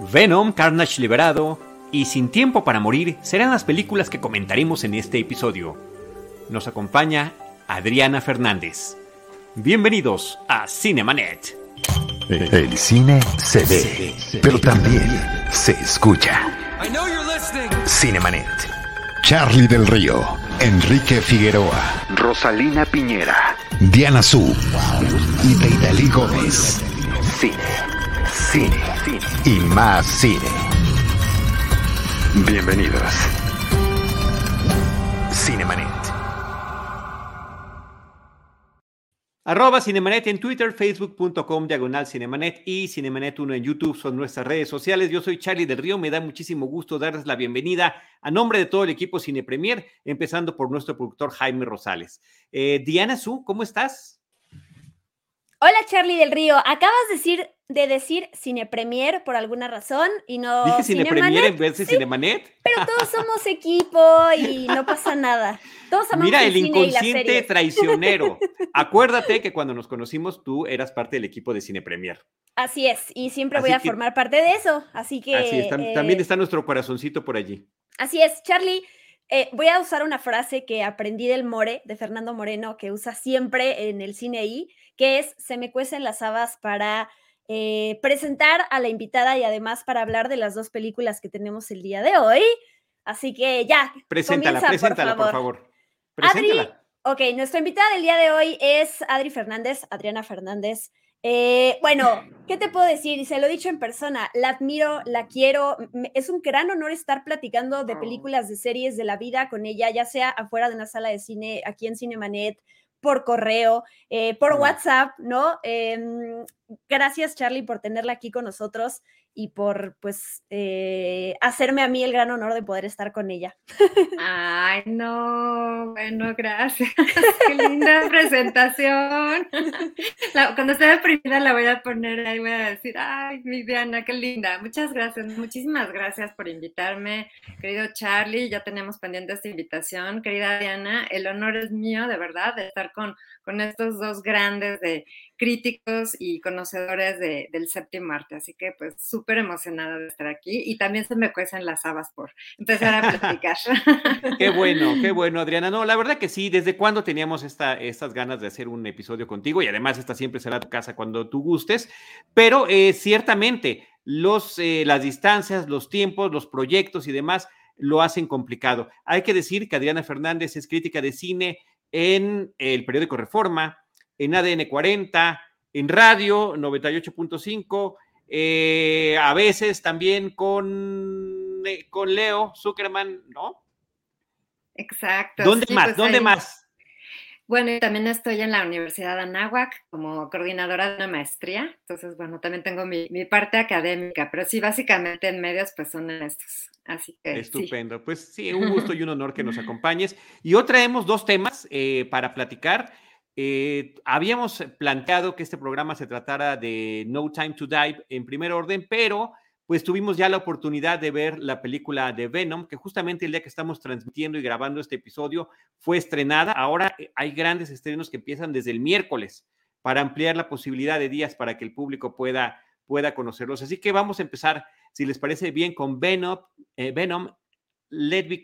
Venom, Carnage Liberado y Sin Tiempo para Morir serán las películas que comentaremos en este episodio. Nos acompaña Adriana Fernández. Bienvenidos a Cinemanet. El cine se ve, pero también se escucha. Cinemanet. Charlie del Río, Enrique Figueroa, Rosalina Piñera, Diana Su y Deidali Gómez. Cine, cine, y más cine. Bienvenidos. Cinemanet. Arroba Cinemanet en Twitter, facebook.com diagonal Cinemanet y Cinemanet1 en YouTube son nuestras redes sociales. Yo soy Charlie del Río, me da muchísimo gusto darles la bienvenida a nombre de todo el equipo Cine Premier, empezando por nuestro productor Jaime Rosales. Eh, Diana Su, ¿cómo estás? Hola Charlie del Río, acabas de decir, de decir Cine Premier por alguna razón y no Dije Cine Premier en vez de Sí, Cinemanet. Pero todos somos equipo y no pasa nada. Todos amamos Mira, el cine y las inconsciente series. traicionero. Acuérdate que cuando nos conocimos tú eras parte del equipo de Cine Premier. Así es, y siempre Así voy a que- formar parte de eso. Así que. Así es, tam- eh, también está nuestro corazoncito por allí. Así es, Charlie. eh, voy a usar una frase que aprendí del More, de Fernando Moreno, que usa siempre en el cine I, que es: se me cuecen las habas para eh, presentar a la invitada y además para hablar de las dos películas que tenemos el día de hoy. Así que ya. Preséntala, comienza, preséntala, por favor. Adri, Preséntala. ok, nuestra invitada del día de hoy es Adri Fernández, Adriana Fernández. Eh, bueno, ¿qué te puedo decir? Y se lo he dicho en persona, la admiro, la quiero. Es un gran honor estar platicando de películas, de series, de la vida con ella, ya sea afuera de una sala de cine, aquí en Cinemanet, por correo, eh, por. WhatsApp, ¿no? Em, gracias, Charlie, por tenerla aquí con nosotros y por, pues, eh, hacerme a mí el gran honor de poder estar con ella. Ay, no, bueno, gracias. Qué linda presentación. Cuando esté deprimida la voy a poner ahí, voy a decir, ay, mi Diana, qué linda. Muchas gracias, muchísimas gracias por invitarme, querido Charlie. Ya tenemos pendiente esta invitación. Querida Diana, el honor es mío, de verdad, de estar con, con estos dos grandes de críticos y conocedores de- del séptimo arte. Así que, pues, súper emocionada de estar aquí. Y también se me cuecen las habas por empezar a platicar. Qué bueno, qué bueno, Adriana. No, la verdad que sí, ¿desde cuándo teníamos esta, estas ganas de hacer un episodio contigo? Y además, esta siempre será tu casa cuando tú gustes. Pero eh, ciertamente, los, eh, las distancias, los tiempos, los proyectos y demás lo hacen complicado. Hay que decir que Adriana Fernández es crítica de cine en el periódico Reforma, en ADN 40, en radio 98.5, eh, a veces también con, eh, con Leo Zuckerman, ¿no? Exacto. ¿Dónde sí, más? pues ¿Dónde ahí- más? Bueno, y también estoy en la Universidad de Anáhuac como coordinadora de una maestría. Entonces, bueno, también tengo mi, mi parte académica, pero sí, básicamente en medios, pues son estos. Así que sí. Estupendo. Pues sí, un gusto y un honor que nos acompañes. Y hoy traemos dos temas eh, para platicar. Eh, habíamos planteado que este programa se tratara de No Time to Die en primer orden, pero pues tuvimos ya la oportunidad de ver la película de Venom, que justamente el día que estamos transmitiendo y grabando este episodio fue estrenada. Ahora eh, hay grandes estrenos que empiezan desde el miércoles para ampliar la posibilidad de días para que el público pueda, pueda conocerlos. Así que vamos a empezar, si les parece bien, con Venom, eh, Venom Let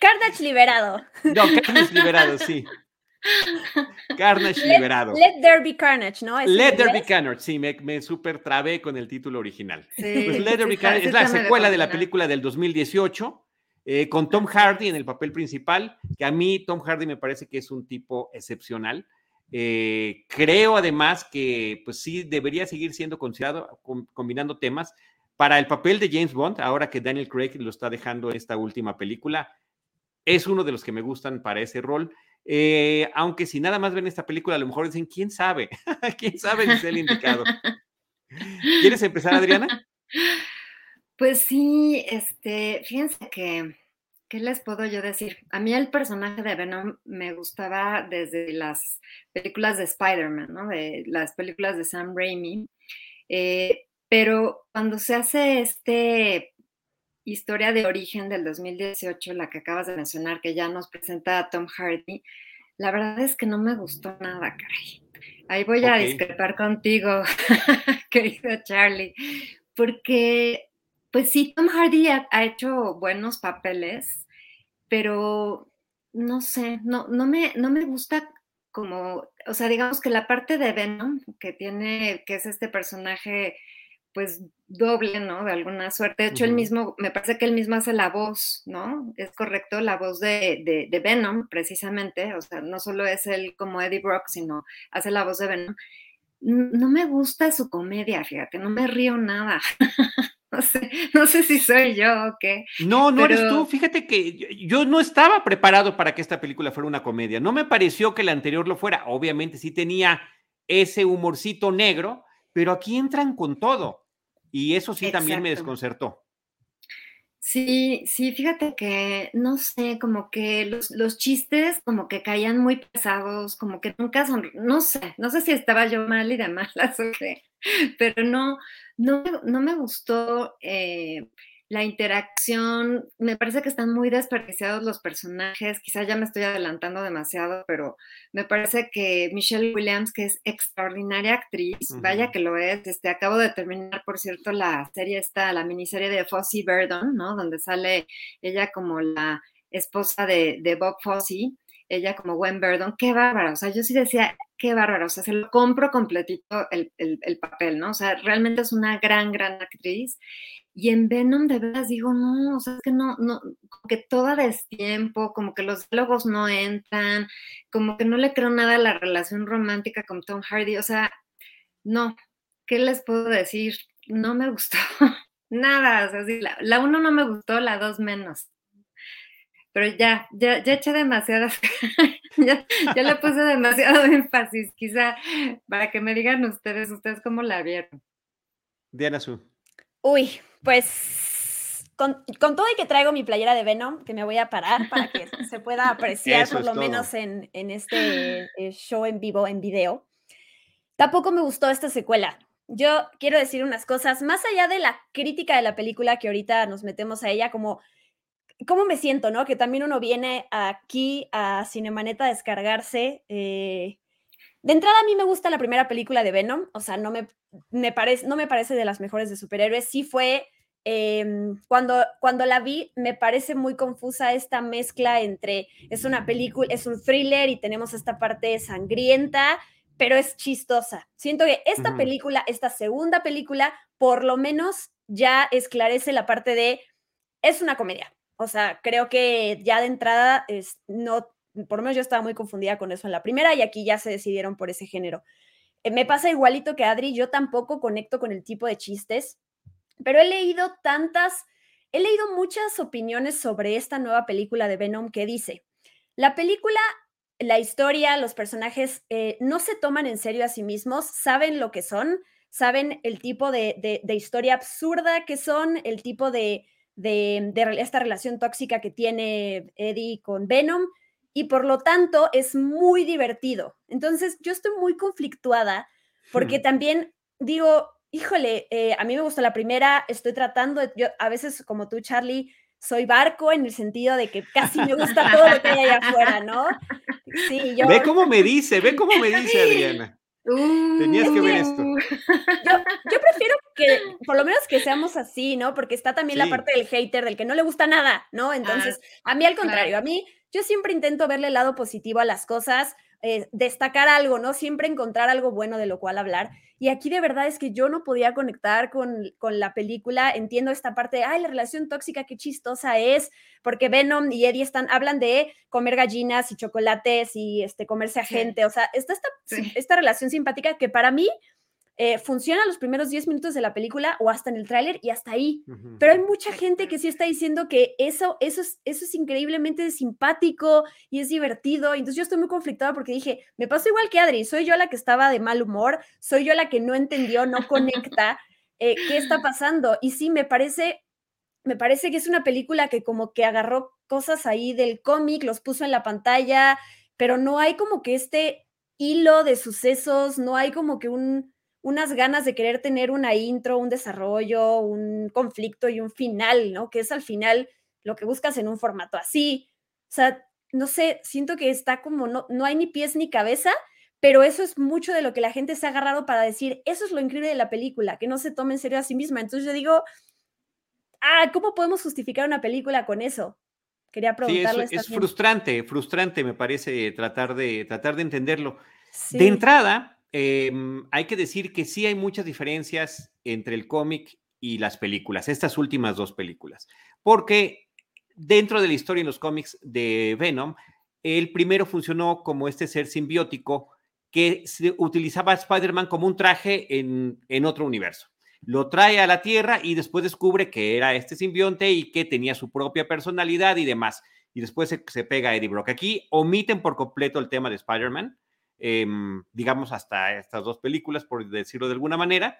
Carnage liberado. no, Carnage liberado, sí. Carnage Let- liberado. Let there be carnage, ¿no? ¿Es en Let There Be? Carnage, sí, me, me super trabé con el título original. Sí, Pues Let There Be Carnage sí es la secuela de la película del 2018, eh, con Tom Hardy en el papel principal, que a mí Tom Hardy me parece que es un tipo excepcional. Eh, creo además que pues sí debería seguir siendo considerado com- combinando temas para el papel de James Bond, ahora que Daniel Craig lo está dejando esta última película. Es uno de los que me gustan para ese rol. Eh, aunque si nada más ven esta película, a lo mejor dicen, ¿quién sabe? ¿Quién sabe si es el indicado? ¿Quieres empezar, Adriana? Pues sí, este, fíjense que, ¿qué les puedo yo decir? A mí el personaje de Venom me gustaba desde las películas de Spider-Man, ¿no? De las películas de Sam Raimi. Eh, pero cuando se hace este historia de origen del 2018, la que acabas de mencionar, que ya nos presenta a Tom Hardy, la verdad es que no me gustó nada, caray. Ahí voy a discrepar contigo, querido Charlie, porque pues sí, Tom Hardy ha, hecho buenos papeles, pero no sé, no, no, me, no me gusta como, o sea, digamos que la parte de Venom, que tiene, que es este personaje, pues doble, ¿no? De alguna suerte. De hecho, él mismo, me parece que él mismo hace la voz, ¿no? Es correcto, la voz de, de, Venom, precisamente. O sea, no solo es él como Eddie Brock, sino hace la voz de Venom. No me gusta su comedia, fíjate, no me río nada. No sé, no sé si soy yo o qué. No, no eres tú. Fíjate que yo, no estaba preparado para que esta película fuera una comedia. No me pareció que la anterior lo fuera. Obviamente sí tenía ese humorcito negro, pero aquí entran con todo. Y eso sí también me desconcertó. Sí, sí, fíjate que, no sé, como que los, los, chistes como que caían muy pesados, como que nunca son, no sé, no sé si estaba yo mal y de malas o qué, pero no, no, no me gustó eh, la interacción, me parece que están muy desperdiciados los personajes, quizá ya me estoy adelantando demasiado, pero me parece que Michelle Williams, que es extraordinaria actriz, vaya que lo es, este, acabo de terminar, por cierto, la serie esta, la miniserie de Fosse Verdon, ¿no? Donde sale ella como la esposa de, de Bob Fosse, ella como Gwen Verdon, qué bárbaro, o sea, yo sí decía, qué bárbaro, o sea, se lo compro completito el, el, papel, ¿no? O sea, realmente es una gran, gran actriz. Y en Venom de veras digo, no, o sea, es que no, no, como que todo destiempo, como que los diálogos no entran, como que no le creo nada a la relación romántica con Tom Hardy, o sea, no, ¿qué les puedo decir? No me gustó, nada, o sea, sí, la, la uno no me gustó, la dos menos pero ya, ya, ya eché demasiadas, ya, ya, le puse demasiado énfasis, quizá para que me digan ustedes, ustedes cómo la vieron. Diana Su. Uy, pues con, todo y que traigo mi playera de Venom, que me voy a parar para que se pueda apreciar por lo menos en, en este eh, show en vivo, en video. Tampoco me gustó esta secuela. Yo quiero decir unas cosas, más allá de la crítica de la película que ahorita nos metemos a ella, como ¿Cómo me siento, no? Que también uno viene aquí a Cinemanet a descargarse. Eh, de entrada, a mí me gusta la primera película de Venom, o sea, no me, me parece, no me parece de las mejores de superhéroes. Sí fue, em, cuando, cuando la vi, me parece muy confusa esta mezcla entre, es una película, es un thriller y tenemos esta parte sangrienta, pero es chistosa. Siento que esta película, esta segunda película, por lo menos ya esclarece la parte de, es una comedia o sea, creo que ya de entrada es, no, por lo menos yo estaba muy confundida con eso en la primera y aquí ya se decidieron por ese género. Eh, me pasa igualito que Adri, yo tampoco conecto con el tipo de chistes, pero he leído tantas, he leído muchas opiniones sobre esta nueva película de Venom que dice, la película, la historia, los personajes eh, no se toman en serio a sí mismos, saben lo que son, saben el tipo de historia absurda que son, el tipo de, de, esta relación tóxica que tiene Eddie con Venom y por lo tanto es muy divertido. Entonces yo estoy muy conflictuada porque hmm. también digo, híjole, eh, a mí me gusta la primera, estoy tratando, yo a veces como tú Charlie, soy barco en el sentido de que casi me gusta todo lo que hay allá afuera, ¿no? Sí, yo... Ve cómo me dice, ve cómo me dice Adriana. Tenías que ver esto. Yo, prefiero que, por lo menos que seamos así, ¿no? Porque está también la parte del hater, del que no le gusta nada, ¿no? Entonces, ah, a mí al contrario, a mí yo siempre intento verle el lado positivo a las cosas, eh, destacar algo, ¿no? Siempre encontrar algo bueno de lo cual hablar. Y aquí de verdad es que yo no podía conectar con, con la película. Entiendo esta parte de, ay, la relación tóxica, qué chistosa es, porque Venom y Eddie están, hablan de comer gallinas y chocolates y este, comerse a gente. O sea, está esta, esta relación simpática que para mí eh, funciona los primeros 10 minutos de la película o hasta en el tráiler y hasta ahí. Pero hay mucha gente que sí está diciendo que eso, eso, es, eso es increíblemente simpático y es divertido. Entonces yo estoy muy conflictada porque dije, me pasó igual que Adri, soy yo la que estaba de mal humor, soy yo la que no entendió, no conecta eh, qué está pasando. Y sí, me parece, me parece que es una película que como que agarró cosas ahí del cómic, los puso en la pantalla, pero no hay como que este hilo de sucesos, no hay como que un unas ganas de querer tener una intro, un desarrollo, un conflicto y un final, ¿no? Que es al final lo que buscas en un formato así. O sea, no sé, siento que está como, no, no hay ni pies ni cabeza, pero eso es mucho de lo que la gente se ha agarrado para decir, eso es lo increíble de la película, que no se tome en serio a sí misma. Entonces yo digo, ah, ¿cómo podemos justificar una película con eso? Quería preguntarle. Sí, es, frustrante, frustrante me parece tratar de, tratar de entenderlo. De entrada, em, hay que decir que sí hay muchas diferencias entre el cómic y las películas, estas últimas dos películas, porque dentro de la historia en los cómics de Venom, el primero funcionó como este ser simbiótico que utilizaba a Spider-Man como un traje en, en otro universo lo trae a la Tierra y después descubre que era este simbionte y que tenía su propia personalidad y demás. Y después se, pega a Eddie Brock. Aquí omiten por completo el tema de Spider-Man, em, digamos hasta estas dos películas, por decirlo de alguna manera.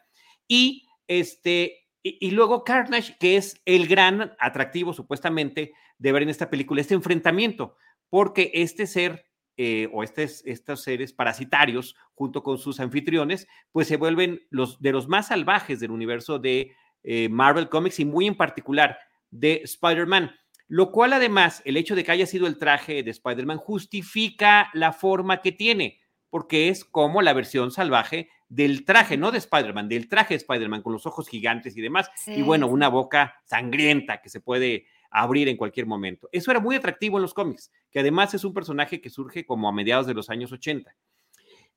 Y, este, y, luego Carnage, que es el gran atractivo supuestamente de ver en esta película, este enfrentamiento, porque este ser eh, o estos seres parasitarios, junto con sus anfitriones, pues se vuelven los de los más salvajes del universo de eh, Marvel Comics y muy en particular de Spider-Man. Lo cual además, el hecho de que haya sido el traje de Spider-Man justifica la forma que tiene, porque es como la versión salvaje del traje, no de Spider-Man, del traje de Spider-Man con los ojos gigantes y demás, y bueno, una boca sangrienta que se puede abrir en cualquier momento. Eso era muy atractivo en los cómics, que además es un personaje que surge como a mediados de los años 80.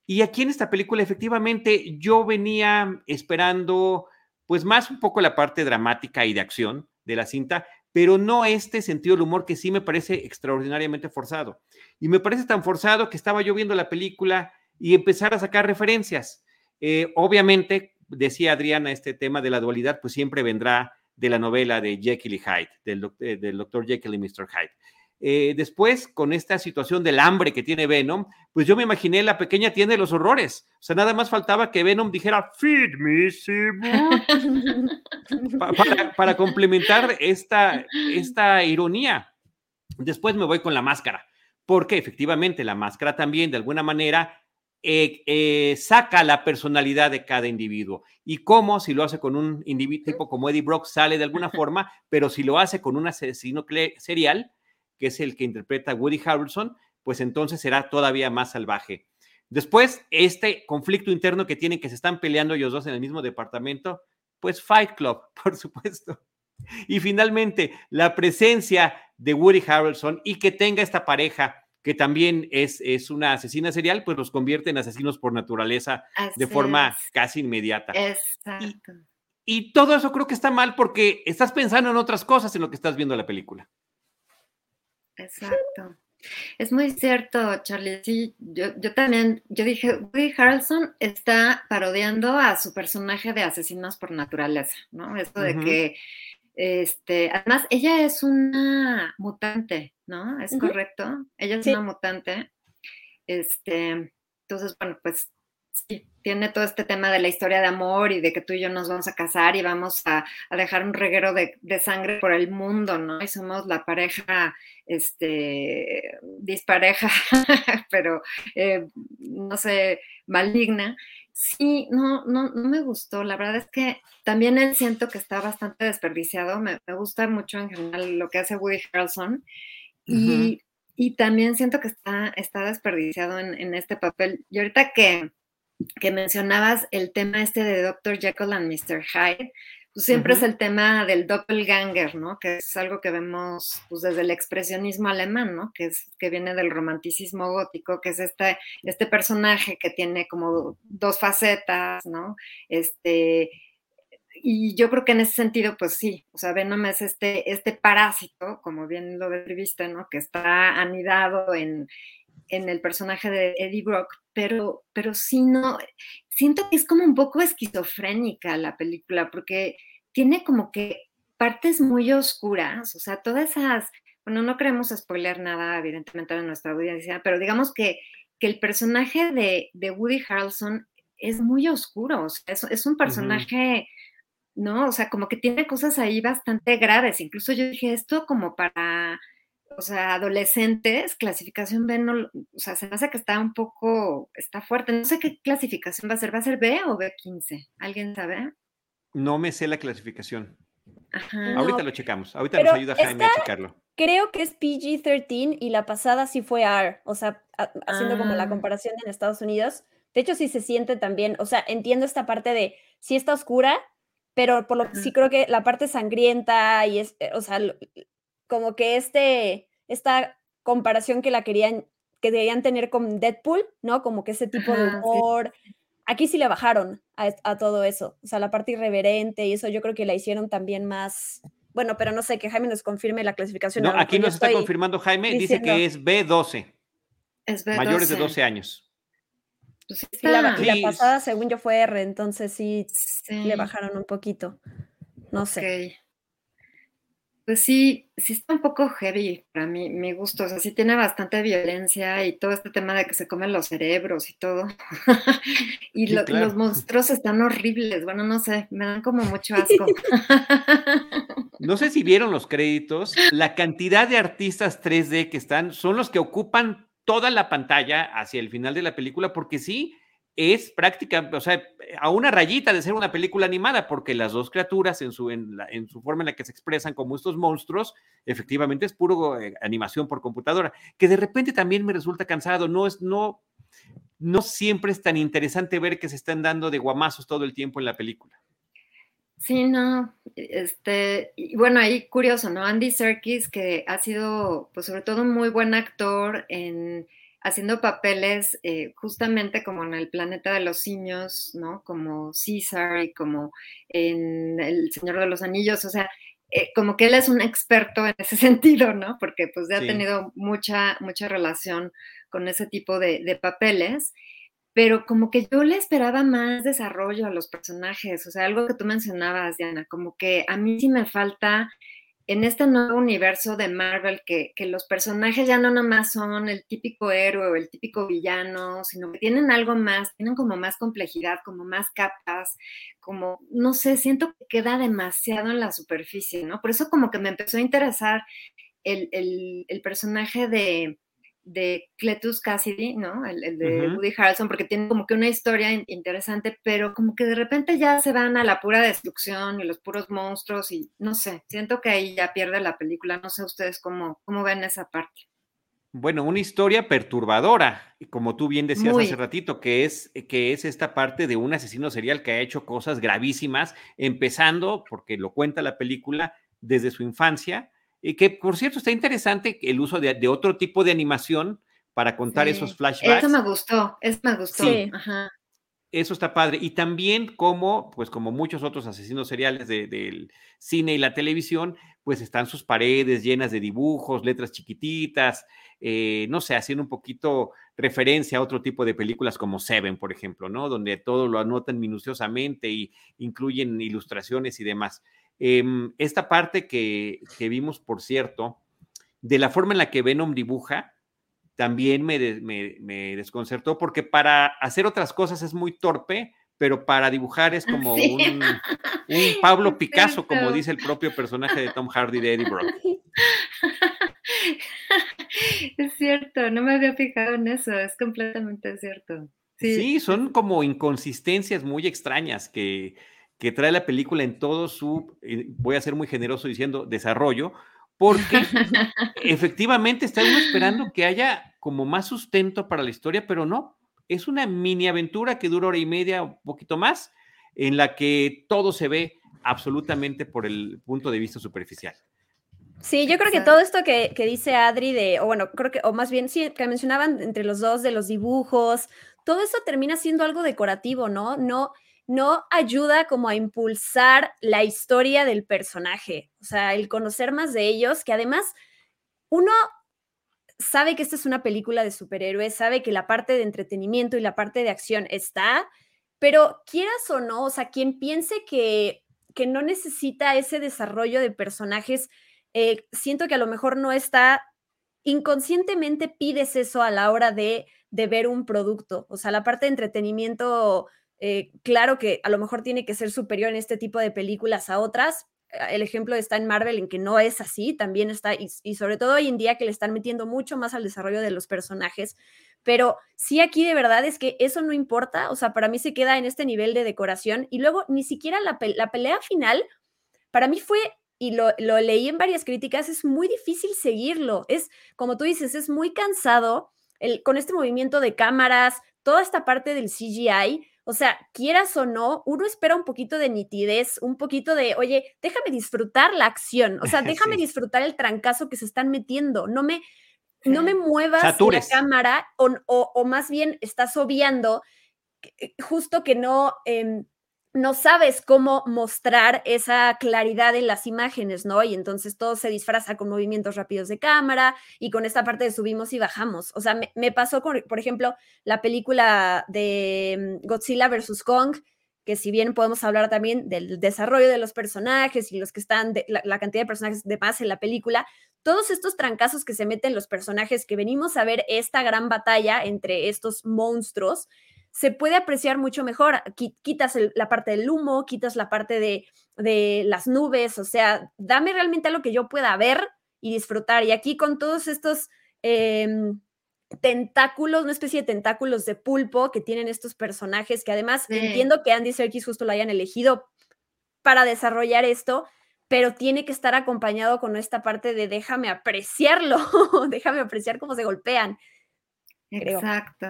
Y aquí en esta película, efectivamente, yo venía esperando, pues más un poco la parte dramática y de acción de la cinta, pero no este sentido del humor que sí me parece extraordinariamente forzado. Y me parece tan forzado que estaba yo viendo la película y empezar a sacar referencias. Eh, obviamente, decía Adriana, este tema de la dualidad, pues siempre vendrá de la novela de Jekyll y Hyde, del, eh, del doctor Jekyll y Mr. Hyde. Eh, después, con esta situación del hambre que tiene Venom, pues yo me imaginé la pequeña tienda de los horrores. O sea, nada más faltaba que Venom dijera, feed me, para, para, complementar esta, esta ironía. Después me voy con la máscara, porque efectivamente la máscara también, de alguna manera, eh, eh, saca la personalidad de cada individuo. Y cómo, si lo hace con un individuo tipo como Eddie Brock, sale de alguna forma, pero si lo hace con un asesino serial, que es el que interpreta Woody Harrelson, pues entonces será todavía más salvaje. Después, este conflicto interno que tienen, que se están peleando ellos dos en el mismo departamento, pues Fight Club, por supuesto. Y finalmente, la presencia de Woody Harrelson y que tenga esta pareja que también es, es una asesina serial, pues los convierte en asesinos por naturaleza de forma casi inmediata. Exacto. Y, todo eso creo que está mal porque estás pensando en otras cosas en lo que estás viendo la película. Exacto. Es muy cierto, Charlie. Sí, yo, también, yo dije, Woody Harrelson está parodiando a su personaje de asesinos por naturaleza, ¿no? Eso de que este, además, ella es una mutante, ¿no? ¿Es correcto? Ella es una mutante. Este, entonces, bueno, pues sí, tiene todo este tema de la historia de amor y de que tú y yo nos vamos a casar y vamos a, dejar un reguero de, sangre por el mundo, ¿no? Y somos la pareja, este, dispareja, pero, eh, no sé, maligna. Sí, no, no, no me gustó. La verdad es que también él siento que está bastante desperdiciado. Me, gusta mucho en general lo que hace Woody Harrelson. Y, también siento que está, está desperdiciado en, este papel. Y ahorita que, que mencionabas el tema este de Dr. Jekyll and Mr. Hyde, pues, siempre es el tema del doppelganger, ¿no? Que es algo que vemos pues, desde el expresionismo alemán, ¿no? Que, es, que viene del romanticismo gótico, que es este, este personaje que tiene como dos facetas, ¿no? Este, y yo creo que en ese sentido, pues sí, o sea, Venom es este, este parásito, como bien lo describiste, ¿no? Que está anidado en, en el personaje de Eddie Brock, pero, pero sí no, siento que es como un poco esquizofrénica la película, porque tiene como que partes muy oscuras, o sea, todas esas, bueno, no queremos spoiler nada, evidentemente, de nuestra audiencia, pero digamos que, que el personaje de, de, Woody Harrelson es muy oscuro, o sea, es, un personaje, ¿no? O sea, como que tiene cosas ahí bastante graves, incluso yo dije esto como para o sea, adolescentes, clasificación B, no, o sea, se me hace que está un poco, está fuerte. No sé qué clasificación va a ser, ¿va a ser B o B15? ¿Alguien sabe? No me sé la clasificación. Ajá. Ahorita lo checamos, ahorita nos ayuda Jaime a checarlo. creo que es PG-13 y la pasada sí fue R, o sea, haciendo como la ah. comparación en Estados Unidos. De hecho, sí se siente también, o sea, entiendo esta parte de sí está oscura, pero por lo que sí creo que la parte sangrienta y es, eh, o sea, como que este, esta comparación que la querían, que deberían tener con Deadpool, ¿no? Como que ese tipo de humor. Aquí sí le bajaron a, todo eso, o sea, la parte irreverente y eso yo creo que la hicieron también más, bueno, pero no sé, que Jaime nos confirme la clasificación. No, aquí nos está confirmando Jaime, dice que es B12. Es B12. Mayores de 12 años. Pues y, la, pasada, según yo, fue R, entonces sí, le bajaron un poquito. No sé. Pues sí, sí está un poco heavy para mí, me gusta, o sea, sí tiene bastante violencia y todo este tema de que se comen los cerebros y todo. y los monstruos están horribles, bueno, no sé, me dan como mucho asco. no sé si vieron los créditos, la cantidad de artistas 3D que están son los que ocupan toda la pantalla hacia el final de la película, porque sí, es práctica, o sea, a una rayita de ser una película animada, porque las dos criaturas en su, en, su forma en la que se expresan como estos monstruos, efectivamente es puro eh, animación por computadora, que de repente también me resulta cansado, no es, no, no siempre es tan interesante ver que se están dando de guamazos todo el tiempo en la película. Sí, no, este, y bueno, ahí curioso, ¿no? Andy Serkis, que ha sido, pues sobre todo un muy buen actor en haciendo papeles eh, justamente como en el planeta de los simios, ¿no? Como César y como en El Señor de los Anillos, o sea, eh, como que él es un experto en ese sentido, ¿no? Porque pues ya ha tenido mucha, mucha relación con ese tipo de, de papeles pero como que yo le esperaba más desarrollo a los personajes, o sea, algo que tú mencionabas, Diana, como que a mí sí me falta en este nuevo universo de Marvel que, los personajes ya no nomás son el típico héroe o el típico villano, sino que tienen algo más, tienen como más complejidad, como más capas, como, no sé, siento que queda demasiado en la superficie, ¿no? Por eso como que me empezó a interesar el personaje de, de Cletus Cassidy, ¿no? El, de Woody Harrelson, porque tiene como que una historia interesante, pero como que de repente ya se van a la pura destrucción y los puros monstruos y no sé, siento que ahí ya pierde la película, no sé ustedes cómo, cómo ven esa parte. Bueno, una historia perturbadora, como tú bien decías hace ratito, que es, que es esta parte de un asesino serial que ha hecho cosas gravísimas, empezando, porque lo cuenta la película, desde su infancia, y que por cierto está interesante el uso de, otro tipo de animación para contar esos flashbacks. Eso me gustó, eso me gustó. Sí. Eso está padre. Y también como, pues como muchos otros asesinos seriales del cine y la televisión, pues están sus paredes llenas de dibujos, letras chiquititas, eh, no sé, haciendo un poquito referencia a otro tipo de películas como Seven, por ejemplo, ¿no? Donde todo lo anotan minuciosamente y incluyen ilustraciones y demás. Em, esta parte que, vimos, por cierto, de la forma en la que Venom dibuja, también me, desconcertó porque para hacer otras cosas es muy torpe, pero para dibujar es como un, Pablo Picasso, como dice el propio personaje de Tom Hardy de Eddie Brock. Es cierto, no me había fijado en eso, es completamente cierto. sí son como inconsistencias muy extrañas que, que trae la película en todo su, eh, voy a ser muy generoso diciendo, desarrollo, porque efectivamente estamos esperando que haya como más sustento para la historia, pero no, es una mini aventura que dura hora y media, un poquito más, en la que todo se ve absolutamente por el punto de vista superficial. Sí, yo creo que todo esto que, que, dice Adri de, o bueno, creo que, o más bien, sí, que mencionaban entre los dos de los dibujos, todo eso termina siendo algo decorativo, ¿no? No, no ayuda como a impulsar la historia del personaje, o sea, el conocer más de ellos, que además uno sabe que esta es una película de superhéroes, sabe que la parte de entretenimiento y la parte de acción está, pero quieras o no, o sea, quien piense que, que no necesita ese desarrollo de personajes, eh, siento que a lo mejor no está, inconscientemente pides eso a la hora de, de ver un producto, o sea, la parte de entretenimiento eh, claro que a lo mejor tiene que ser superior en este tipo de películas a otras. Ah, el ejemplo está en Marvel en que no es así, también está, y, sobre todo hoy en día que le están metiendo mucho más al desarrollo de los personajes, pero sí aquí de verdad es que eso no importa, o sea, para mí se queda en este nivel de decoración y luego ni siquiera la, la pelea final, para mí fue y lo, lo, leí en varias críticas, es muy difícil seguirlo. Es, como tú dices, es muy cansado el, con este movimiento de cámaras, toda esta parte del CGI. O sea, quieras o no, uno espera un poquito de nitidez, un poquito de, oye, déjame disfrutar la acción, o sea, déjame disfrutar el trancazo que se están metiendo, no me, no me muevas la cámara o, o, más bien estás obviando eh, justo que no... Em, no sabes cómo mostrar esa claridad en las imágenes, ¿no? Y entonces todo se disfraza con movimientos rápidos de cámara y con esta parte de subimos y bajamos. O sea, me, pasó con, por ejemplo, la película de mm, Godzilla vs. Kong, que si bien podemos hablar también del desarrollo de los personajes y los que están, de, la, cantidad de personajes de más en la película, todos estos trancazos que se meten los personajes que venimos a ver esta gran batalla entre estos monstruos, se puede apreciar mucho mejor. Quitas la parte del humo, quitas la parte de, las nubes, o sea, dame realmente algo que yo pueda ver y disfrutar. Y aquí con todos estos em, tentáculos, una especie de tentáculos de pulpo que tienen estos personajes, que además entiendo que Andy Serkis justo lo hayan elegido para desarrollar esto, pero tiene que estar acompañado con esta parte de déjame apreciarlo, déjame apreciar cómo se golpean. Exacto.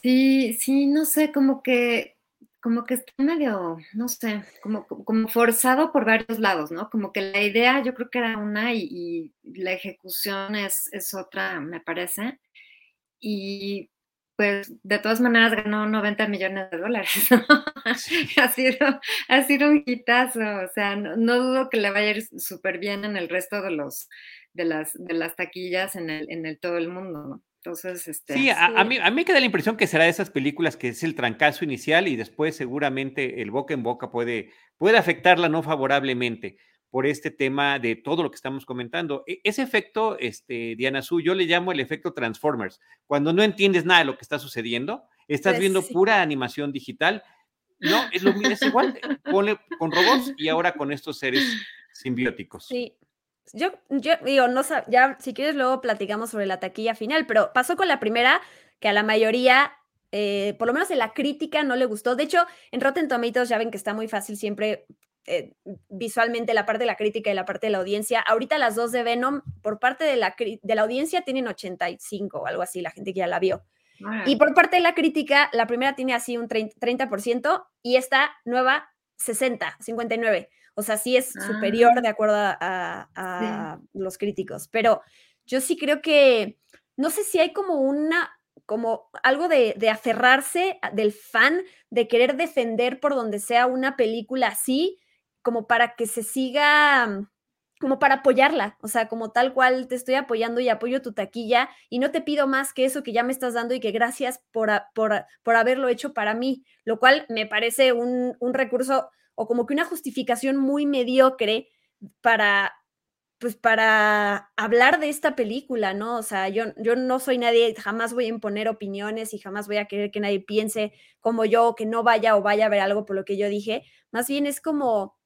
Sí, sí, no sé, como que, como que está medio, no sé, como, como forzado por varios lados, ¿no? Como que la idea yo creo que era una y, la ejecución es, es, otra, me parece. Y pues de todas maneras ganó 90 millones de dólares, ¿no? ha, sido, ha sido un hitazo, o sea, no, no dudo que le vaya a ir súper bien en el resto de los de las, de las taquillas en el, en el todo el mundo, ¿no? Entonces, este. Sí, a, mí, a mí me queda la impresión que será de esas películas que es el trancazo inicial y después seguramente el boca en boca puede, puede afectarla no favorablemente por este tema de todo lo que estamos comentando. E, ese efecto, este, Diana Su, yo le llamo el efecto Transformers. Cuando no entiendes nada de lo que está sucediendo, estás pues viendo pura animación digital. No, es lo mismo, es igual, con, con robots y ahora con estos seres simbióticos. Sí, yo, yo digo, no ya si quieres luego platicamos sobre la taquilla final, pero pasó con la primera, que a la mayoría, eh, por lo menos en la crítica, no le gustó. De hecho, en Rotten Tomatoes ya ven que está muy fácil siempre eh, visualmente la parte de la crítica y la parte de la audiencia. Ahorita las dos de Venom, por parte de la, de la audiencia, tienen 85 o algo así, la gente que ya la vio. Y por parte de la crítica, la primera tiene así un 30%, 30% y esta nueva 60, 59. O sea, sí es superior ah. de acuerdo a, los críticos, pero yo sí creo que, no sé si hay como una, como algo de, aferrarse del fan, de querer defender por donde sea una película así, como para que se siga, como para apoyarla, o sea, como tal cual te estoy apoyando y apoyo tu taquilla y no te pido más que eso que ya me estás dando y que gracias por, por, por haberlo hecho para mí, lo cual me parece un, un recurso o como que una justificación muy mediocre para, pues para hablar de esta película, ¿no? O sea, yo, yo no soy nadie, jamás voy a imponer opiniones y jamás voy a querer que nadie piense como yo, que no vaya o vaya a ver algo por lo que yo dije. Más bien es como,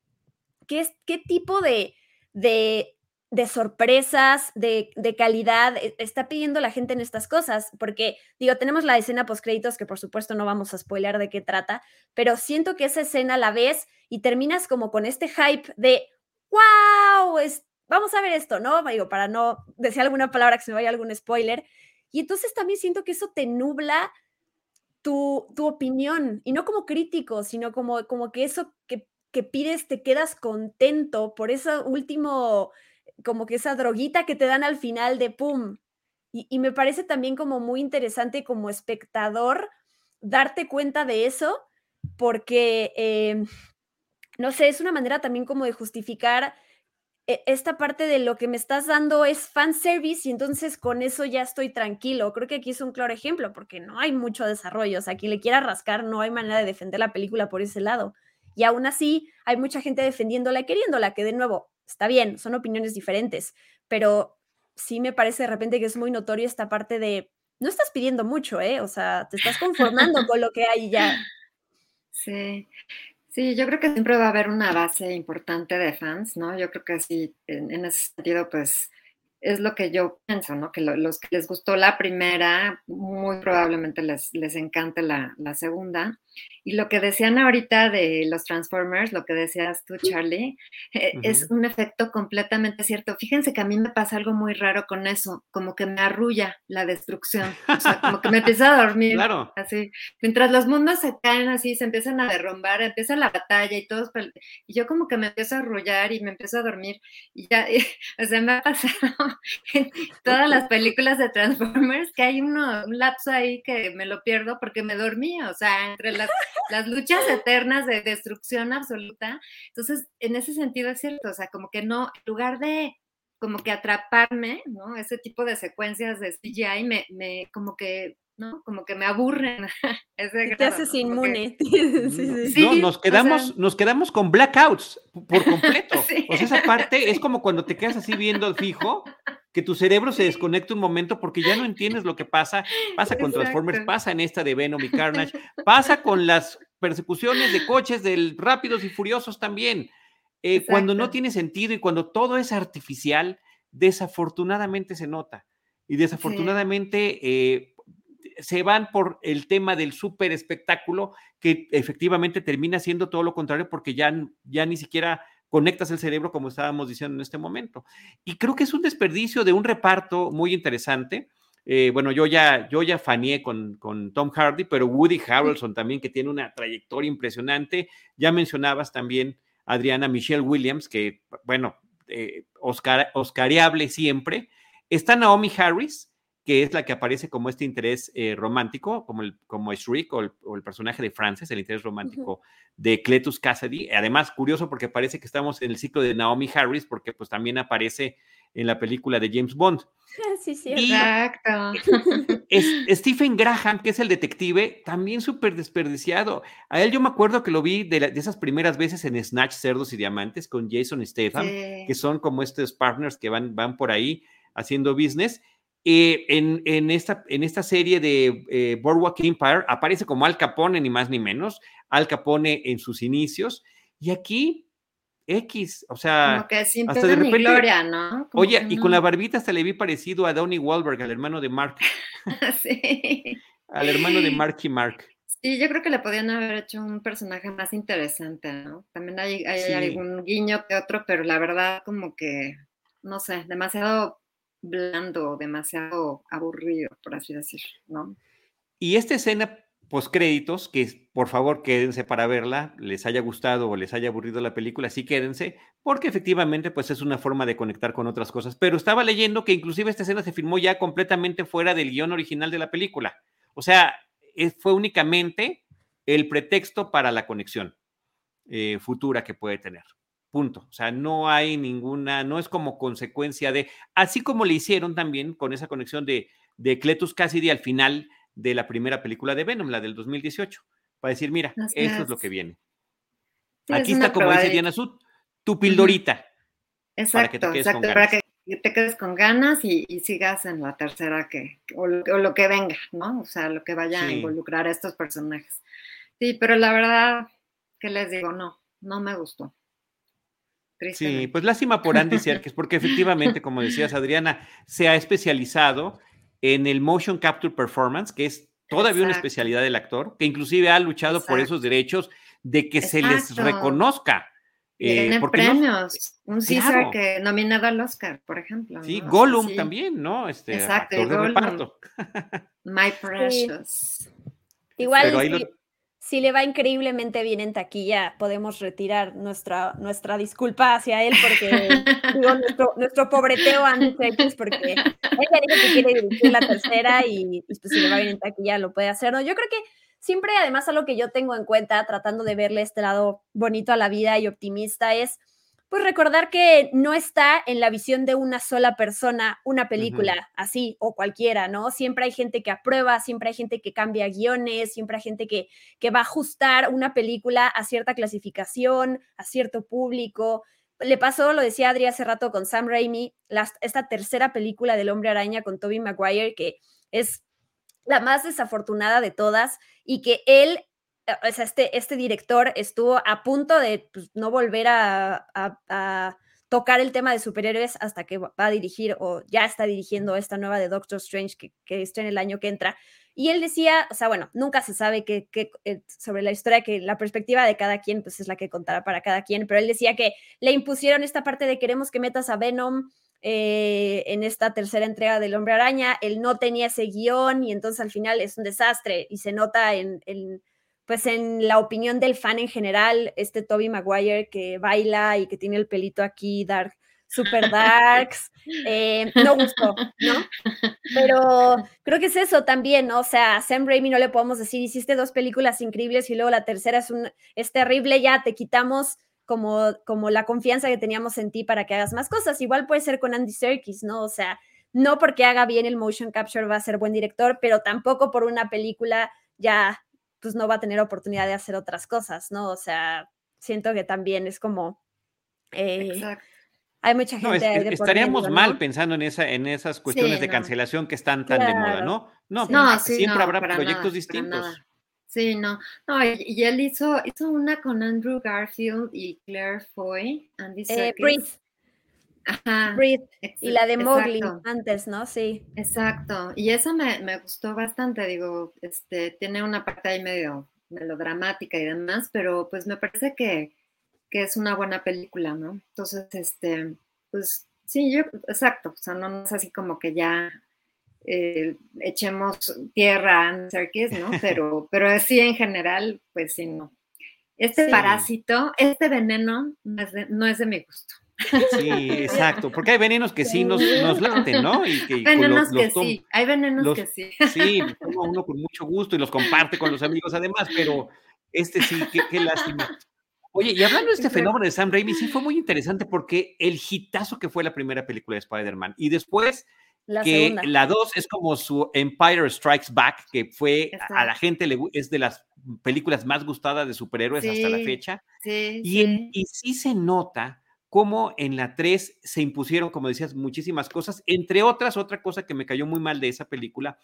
¿qué, qué tipo de, de de sorpresas, de, calidad, e, está pidiendo la gente en estas cosas, porque digo, tenemos la escena post créditos que por supuesto no vamos a spoiler de qué trata, pero siento que esa escena la ves y terminas como con este hype de, wow, es, vamos a ver esto, ¿no? Digo, para no decir alguna palabra que se me vaya algún spoiler. Y entonces también siento que eso te nubla tu, tu opinión, y no como crítico, sino como, como que eso que, que pides te quedas contento por ese último como que esa droguita que te dan al final de pum. Y, me parece también como muy interesante como espectador darte cuenta de eso, porque, em, no sé, es una manera también como de justificar e, esta parte de lo que me estás dando es fan service y entonces con eso ya estoy tranquilo. Creo que aquí es un claro ejemplo porque no hay mucho desarrollo. O sea, quien le quiera rascar no hay manera de defender la película por ese lado. Y aún así hay mucha gente defendiéndola y queriéndola, que de nuevo, está bien, son opiniones diferentes, pero sí me parece de repente que es muy notorio esta parte de, no estás pidiendo mucho, ¿eh? O sea, te estás conformando con lo que hay ya. Sí, sí, yo creo que siempre va a haber una base importante de fans, ¿no? Yo creo que sí, en, ese sentido, pues es lo que yo pienso, ¿no? Que los que les gustó la primera, muy probablemente les, les encante la, la, segunda. Y lo que decían ahorita de los Transformers, lo que decías tú, Charlie, eh, es un efecto completamente cierto. Fíjense que a mí me pasa algo muy raro con eso, como que me arrulla la destrucción, o sea, como que me empieza a dormir. Claro. Así. Mientras los mundos se caen así, se empiezan a derrumbar, empieza la batalla y todos, y yo como que me empiezo a arrullar y me empiezo a dormir. Y ya, o sea, me ha pasado todas las películas de Transformers que hay uno, un lapso ahí que me lo pierdo porque me dormía, o sea, entre las las, luchas eternas de destrucción absoluta. Entonces, en ese sentido es cierto, o sea, como que no, en lugar de como que atraparme, ¿no? Ese tipo de secuencias de CGI me, me como que ¿no? Como que me aburren. Te haces inmune. no, nos quedamos, nos quedamos con blackouts por completo. O sea, esa parte es como cuando te quedas así viendo fijo, que tu cerebro se desconecta un momento porque ya no entiendes lo que pasa. Pasa con Transformers, pasa en esta de Venom y Carnage, pasa con las persecuciones de coches del Rápidos y Furiosos también. Eh, cuando no tiene sentido y cuando todo es artificial, desafortunadamente se nota. Y desafortunadamente eh, se van por el tema del súper espectáculo, que efectivamente termina siendo todo lo contrario porque ya, ya ni siquiera conectas el cerebro como estábamos diciendo en este momento. Y creo que es un desperdicio de un reparto muy interesante. Eh, bueno, yo ya, yo ya faneé con, con, Tom Hardy, pero Woody Harrelson también, que tiene una trayectoria impresionante. Ya mencionabas también, Adriana, Michelle Williams, que, bueno, eh, Oscar, oscariable siempre. Está Naomi Harris, que es la que aparece como este interés eh, romántico, como, el, como Shriek o el, personaje de Frances, el interés romántico de Cletus Cassidy. Además, curioso porque parece que estamos en el ciclo de Naomi Harris, porque pues también aparece en la película de James Bond. Sí, sí, exacto. Es, Stephen Graham, que es el detective, también súper desperdiciado. A él yo me acuerdo que lo vi de, esas primeras veces en Snatch, Cerdos y Diamantes con Jason Statham, que son como estos partners que van, van por ahí haciendo business eh, en, esta, en esta serie de eh, Boardwalk Empire aparece como Al Capone, ni más ni menos. Al Capone en sus inicios. Y aquí, X, o sea. Como que sin hasta de repente, gloria, ¿no? oye, y con la barbita hasta le vi parecido a Donnie Wahlberg, al hermano de Mark. sí. Al hermano de Mark y Mark. Sí, yo creo que le podían haber hecho un personaje más interesante, ¿no? También hay, hay algún guiño que otro, pero la verdad, como que, no sé, demasiado blando, demasiado aburrido, por así decirlo, ¿no? Y esta escena post créditos, que por favor quédense para verla, les haya gustado o les haya aburrido la película, sí quédense, porque efectivamente pues es una forma de conectar con otras cosas. Pero estaba leyendo que inclusive esta escena se filmó ya completamente fuera del guion original de la película. O sea, fue únicamente el pretexto para la conexión eh, futura que puede tener. Punto. O sea, no hay ninguna, no es como consecuencia de, así como le hicieron también con esa conexión de, de Cletus Cassidy al final de la primera película de Venom, la del 2018, para decir, mira, eso es. lo que viene. Aquí está, como dice Diana Sud, tu pildorita. Exacto, para que exacto, para que te quedes con ganas y, sigas en la tercera que, o lo, que venga, ¿no? O sea, lo que vaya a involucrar a estos personajes. Sí, pero la verdad, ¿qué les digo? No, no me gustó. Sí, pues lástima por Andy Serkis, porque efectivamente, como decías Adriana, se ha especializado en el motion capture performance, que es todavía una especialidad del actor, que inclusive ha luchado por esos derechos de que se les reconozca. Eh, premios. un César que nominado al Oscar, por ejemplo. Sí, Gollum también, ¿no? Este, Exacto, Gollum. My Precious. Igual, si le va increíblemente bien en taquilla, podemos retirar nuestra, nuestra disculpa hacia él, porque digo, nuestro, nuestro pobreteo antes, porque ella dijo que quiere dirigir la tercera y, pues, si le va bien en taquilla lo puede hacer. ¿no? Yo creo que siempre, además, algo que yo tengo en cuenta, tratando de verle este lado bonito a la vida y optimista, es pues recordar que no está en la visión de una sola persona una película así o cualquiera, ¿no? Siempre hay gente que aprueba, siempre hay gente que cambia guiones, siempre hay gente que, que va a ajustar una película a cierta clasificación, a cierto público. Le pasó, lo decía Adri hace rato con Sam Raimi, esta tercera película del Hombre Araña con Tobey Maguire, que es la más desafortunada de todas y que él o sea, este, este director estuvo a punto de pues, no volver a, tocar el tema de superhéroes hasta que va a dirigir o ya está dirigiendo esta nueva de Doctor Strange que, que está en el año que entra. Y él decía, o sea, bueno, nunca se sabe que, eh, sobre la historia, que la perspectiva de cada quien, pues es la que contará para cada quien, pero él decía que le impusieron esta parte de queremos que metas a Venom eh, en esta tercera entrega del Hombre Araña, él no tenía ese guion y entonces al final es un desastre y se nota en pues en la opinión del fan en general, este Toby Maguire que baila y que tiene el pelito aquí dark super darks, eh, no gustó, ¿no? Pero creo que es eso también, ¿no? O sea, a Sam Raimi no le podemos decir, hiciste dos películas increíbles y luego la tercera es, un, es terrible, ya te quitamos como, como la confianza que teníamos en ti para que hagas más cosas. Igual puede ser con Andy Serkis, ¿no? O sea, no porque haga bien el motion capture va a ser buen director, pero tampoco por una película ya pues no va a tener oportunidad de hacer otras cosas, ¿no? O sea, siento que también es como... Eh, Exacto hay mucha gente. estaríamos mal pensando en, esa, en esas cuestiones de cancelación que están tan de moda, ¿no? No, siempre habrá proyectos distintos. Sí, no, no, y, él hizo, hizo una con Andrew Garfield y Claire Foy, Andy eh, Breathe. Ajá. Breathe. y la de Mowgli antes, ¿no? Sí. Exacto. Y eso me, me, gustó bastante, digo, este, tiene una parte ahí medio melodramática y demás, pero pues me parece que, que es una buena película, ¿no? Entonces, este, pues sí, yo, exacto, o sea, no es así como que ya eh, echemos tierra a Serkis, ¿no? Pero, pero sí, en general, pues sí, no. Este parásito, este veneno, no es, de, no es de mi gusto. Sí, exacto, porque hay venenos que sí nos, nos laten, ¿no? Y que, venenos que sí, hay venenos que sí. Sí, uno con mucho gusto y los comparte con los amigos además, pero este sí, qué, qué lástima. Oye, y hablando de este fenómeno de Sam Raimi, sí fue muy interesante porque el hitazo que fue la primera película de Spider-Man y después la que la 2 es como su Empire Strikes Back, que fue a la gente le, es de las películas más gustadas de superhéroes hasta la fecha. Sí, y, sí. y sí se nota cómo en la 3 se impusieron, como decías, muchísimas cosas. Entre otras, otra cosa que me cayó muy mal de esa película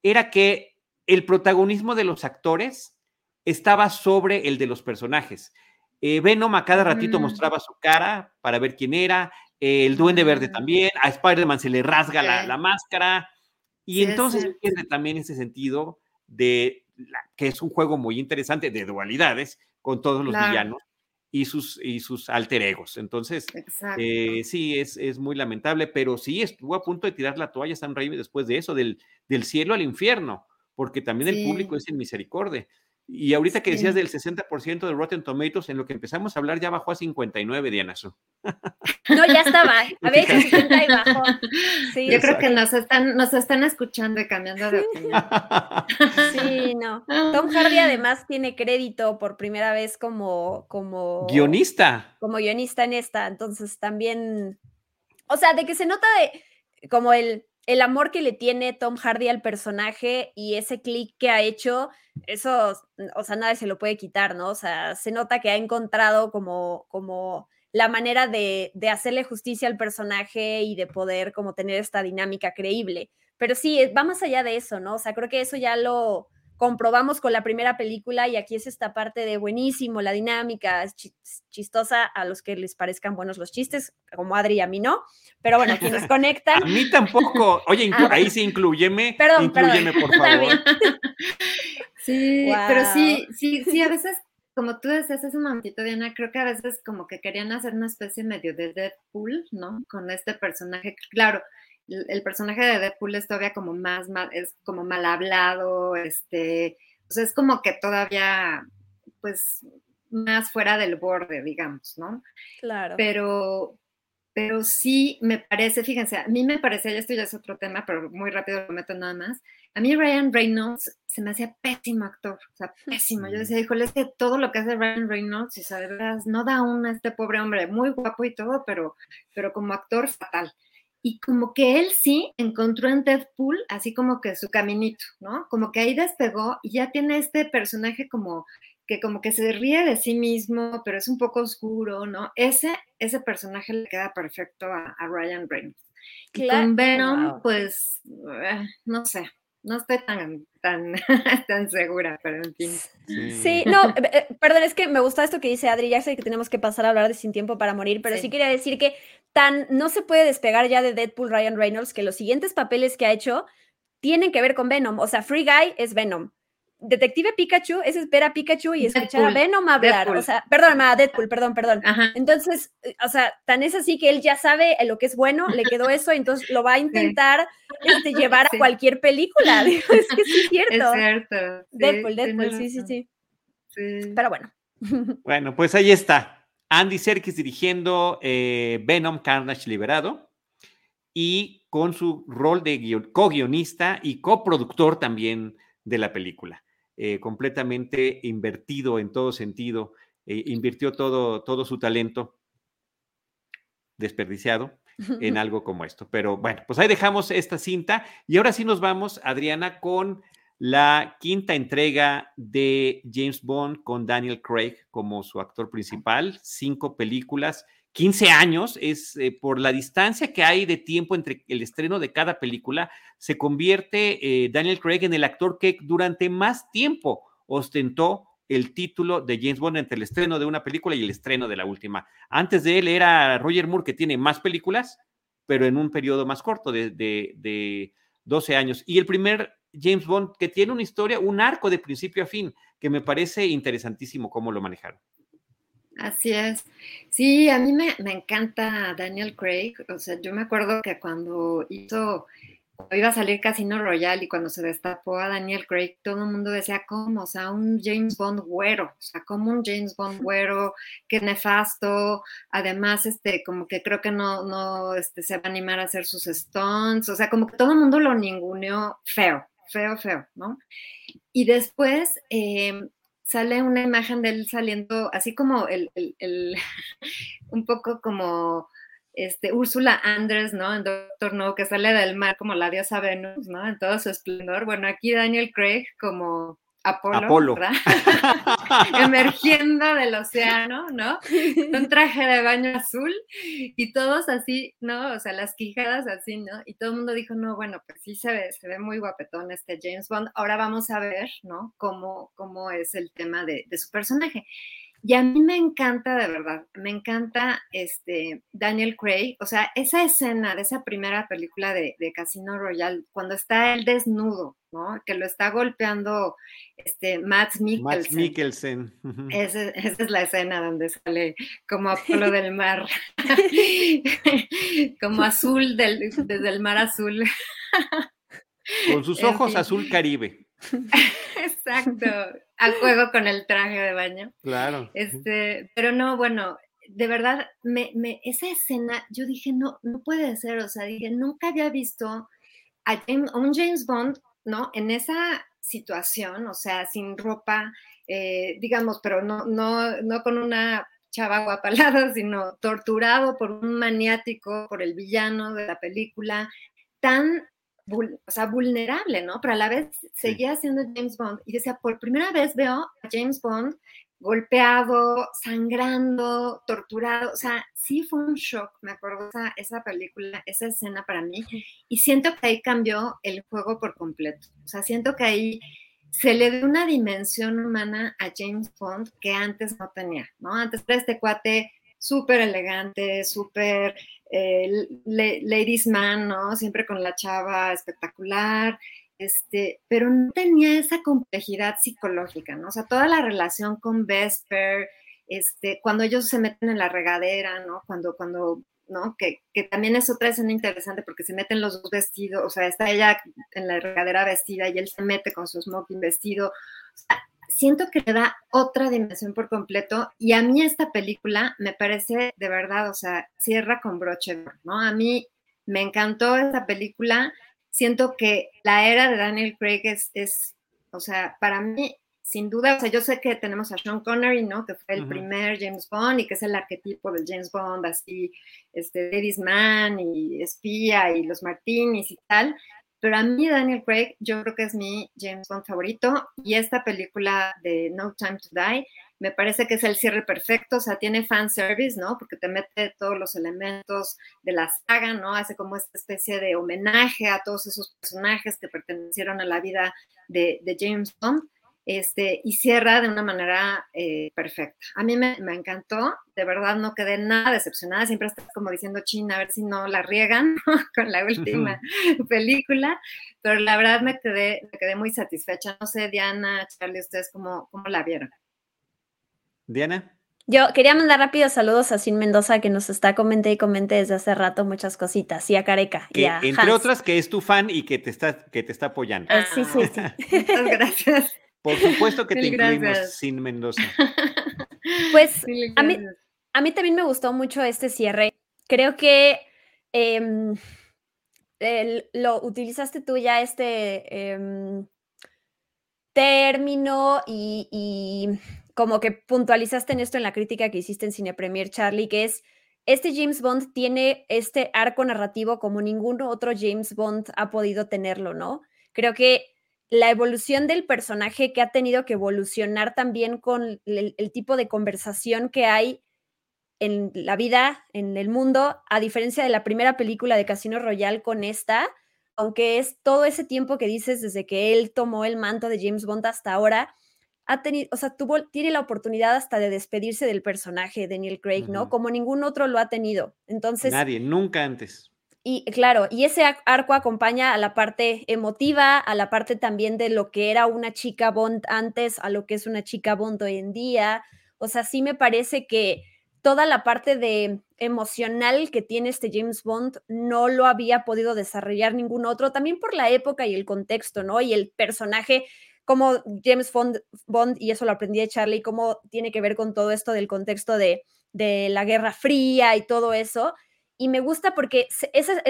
era que el protagonismo de los actores estaba sobre el de los personajes. Eh, Venom a cada ratito mm. mostraba su cara para ver quién era. el Duende Verde ah. también. A Spider-Man se le rasga la, máscara. Y entonces pierde también ese sentido de que es un juego muy interesante de dualidades con todos los villanos y sus, y sus alter egos. Entonces, eh, sí, es, es, muy lamentable, pero sí estuvo a punto de tirar la toalla San Raimi después de eso, del, del cielo al infierno, porque también el público es en misericordia. Y ahorita que decías del 60% de Rotten Tomatoes, en lo que empezamos a hablar ya bajó a 59, Diana Su. No, ya estaba. A ver, 60 y bajó. Sí, Yo creo que nos están, nos están escuchando y cambiando de opinión. Sí, no. Tom Hardy además tiene crédito por primera vez como, como guionista. Como guionista en esta. Entonces también, o sea, de que se nota de como el el amor que le tiene Tom Hardy al personaje y ese clic que ha hecho, eso, o sea, nadie se lo puede quitar, ¿no? O sea, se nota que ha encontrado como, como la manera de, de hacerle justicia al personaje y de poder como tener esta dinámica creíble. Pero sí, va más allá de eso, ¿no? O sea, creo que eso ya lo, comprobamos con la primera película y aquí es esta parte de buenísimo, la dinámica es chistosa a los que les parezcan buenos los chistes, como Adri y a mí no, pero bueno, quienes conectan. A mí tampoco. Oye, ah, ahí sí incluyeme, perdón, incluyeme por favor. Sí, pero sí, sí, sí, a veces como tú decías hace un momentito, Diana, creo que a veces como que querían hacer una especie medio de Deadpool, ¿no? Con este personaje. Claro, el, personaje de Deadpool es todavía como más, es como mal hablado, este, o sea, es como que todavía, pues, más fuera del borde, digamos, ¿no? Claro. Pero, pero sí me parece, fíjense, a mí me parece, ya esto ya es otro tema, pero muy rápido lo meto nada más. A mí Ryan Reynolds se me hacía pésimo actor, o sea, pésimo. Yo decía, híjole, es que todo lo que hace Ryan Reynolds, y sabes, no da una a este pobre hombre, muy guapo y todo, pero, pero como actor fatal y como que él sí encontró en Deadpool así como que su caminito, ¿no? Como que ahí despegó y ya tiene este personaje como que como que se ríe de sí mismo, pero es un poco oscuro, ¿no? Ese, ese personaje le queda perfecto a, Ryan Reynolds. Y con Venom, pues, eh, no sé, no estoy tan, tan, tan segura, pero en fin. Sí, no, eh, eh, perdón, es que me gusta esto que dice Adri, ya sé que tenemos que pasar a hablar de Sin Tiempo para Morir, pero sí. quería decir que tan no se puede despegar ya de Deadpool Ryan Reynolds que los siguientes papeles que ha hecho tienen que ver con Venom, o sea, Free Guy es Venom. Detective Pikachu es esperar a Pikachu y escuchar a Venom hablar. O sea, perdón, a Deadpool, perdón, perdón. Entonces, o sea, tan es así que él ya sabe lo que es bueno, le quedó eso, entonces lo va a intentar este, llevar a cualquier película. es que sí es cierto. Es cierto. Deadpool, Deadpool, sí, sí, sí, sí. Pero bueno. Bueno, pues ahí está. Andy Serkis dirigiendo eh, Venom Carnage Liberado y con su rol de co-guionista y coproductor también de la película. Eh, completamente invertido en todo sentido, eh, invirtió todo, todo su talento desperdiciado en algo como esto. Pero bueno, pues ahí dejamos esta cinta y ahora sí nos vamos, Adriana, con la quinta entrega de James Bond con Daniel Craig como su actor principal, cinco películas 15 años, es eh, por la distancia que hay de tiempo entre el estreno de cada película, se convierte eh, Daniel Craig en el actor que durante más tiempo ostentó el título de James Bond entre el estreno de una película y el estreno de la última. Antes de él era Roger Moore, que tiene más películas, pero en un periodo más corto de, de, de 12 años. Y el primer James Bond que tiene una historia, un arco de principio a fin, que me parece interesantísimo cómo lo manejaron. Así es. Sí, a mí me, encanta Daniel Craig. O sea, yo me acuerdo que cuando hizo, cuando iba a salir Casino Royale y cuando se destapó a Daniel Craig, todo el mundo decía, ¿cómo? O sea, un James Bond güero. O sea, como un James Bond güero, qué nefasto. Además, este, como que creo que no, no, este, se va a animar a hacer sus stunts. O sea, como que todo el mundo lo ninguneó feo, feo, feo, ¿no? Y después, eh, sale una imagen de él saliendo, así como el, un poco como este, Úrsula Andrés, ¿no? En Doctor No, que sale del mar como la diosa Venus, ¿no? En todo su esplendor. Bueno, aquí Daniel Craig como Apolo, ¿verdad? emergiendo del océano, ¿no? Un traje de baño azul y todos así, ¿no? O sea, las quijadas así, ¿no? Y todo el mundo dijo, no, bueno, pues sí se ve, se ve muy guapetón este James Bond. Ahora vamos a ver, ¿no? Cómo, cómo es el tema de, de su personaje. Y a mí me encanta, de verdad, me encanta este Daniel Craig, o sea, esa escena de esa primera película de, Casino Royale, cuando está él desnudo, ¿no? Que lo está golpeando este Matt Mikkelsen. Mikkelsen. esa, es la escena donde sale como Apolo del mar, como azul del, desde el mar azul. Con sus ojos azul caribe. Exacto, al juego con el traje de baño. Claro. Este, pero no, bueno, de verdad, me, me, esa escena, yo dije, no, no puede ser, o sea, dije, nunca había visto a, un James Bond, ¿no? En esa situación, o sea, sin ropa, eh, digamos, pero no, no, no con una chava guapa sino torturado por un maniático, por el villano de la película, tan o sea, vulnerable, ¿no? Pero a la vez seguía siendo James Bond y decía, por primera vez veo a James Bond golpeado, sangrando, torturado, o sea, sí fue un shock, me acuerdo esa, esa película, esa escena para mí, y siento que ahí cambió el juego por completo, o sea, siento que ahí se le dio una dimensión humana a James Bond que antes no tenía, ¿no? Antes era este cuate súper elegante, súper eh, ladies man, ¿no? Siempre con la chava espectacular, este, pero no tenía esa complejidad psicológica, ¿no? O sea, toda la relación con Vesper, este, cuando ellos se meten en la regadera, ¿no? Cuando, cuando, ¿no? Que, que también es otra escena interesante porque se meten los dos vestidos, o sea, está ella en la regadera vestida y él se mete con su smoking vestido. O sea, siento que le da otra dimensión por completo y a mí esta película me parece de verdad, o sea, cierra con broche, ¿no? A mí me encantó esta película, siento que la era de Daniel Craig es, es o sea, para mí, sin duda, o sea, yo sé que tenemos a Sean Connery, ¿no? Que fue el primer James Bond y que es el arquetipo del James Bond, así, este, Ladies Man y espía y los Martinis y tal, Pero a mí Daniel Craig yo creo que es mi James Bond favorito y esta película de No Time to Die me parece que es el cierre perfecto, o sea, tiene fan service, ¿no? Porque te mete todos los elementos de la saga, ¿no? Hace como esta especie de homenaje a todos esos personajes que pertenecieron a la vida de, James Bond. Este, y cierra de una manera eh, perfecta. A mí me, encantó, de verdad no quedé nada decepcionada, siempre estás como diciendo, China, a ver si no la riegan con la última película, pero la verdad me quedé, me quedé muy satisfecha. No sé, Diana, Charlie, ustedes cómo, cómo la vieron. Diana. Yo quería mandar rápidos saludos a Sin Mendoza que nos está comente y comente desde hace rato muchas cositas y a Careca. y a entre otras que es tu fan y que te está, que te está apoyando. Ah, sí, sí, sí. Muchas gracias. Por supuesto que te incluimos Sin Mendoza. Pues a mí, a mí también me gustó mucho este cierre. Creo que em, lo utilizaste tú ya este em, término y como que puntualizaste en esto en la crítica que hiciste en Cine Premier, Charlie, que es, este James Bond tiene este arco narrativo como ningún otro James Bond ha podido tenerlo, ¿no? Creo que la evolución del personaje que ha tenido que evolucionar también con el, tipo de conversación que hay en la vida, en el mundo, a diferencia de la primera película de Casino Royale con esta, aunque es todo ese tiempo que dices desde que él tomó el manto de James Bond hasta ahora, ha tenido, o sea, tuvo, tiene la oportunidad hasta de despedirse del personaje de Neil Craig, ¿no? Como ningún otro lo ha tenido. Entonces. Nadie, nunca antes. Y claro, y ese arco acompaña a la parte emotiva, a la parte también de lo que era una chica Bond antes, a lo que es una chica Bond hoy en día. O sea, sí me parece que toda la parte de emocional que tiene este James Bond no lo había podido desarrollar ningún otro, también por la época y el contexto, ¿no? Y el personaje como James Bond, y eso lo aprendí de Charlie, cómo tiene que ver con todo esto del contexto de, la Guerra Fría y todo eso. Y me gusta porque esa,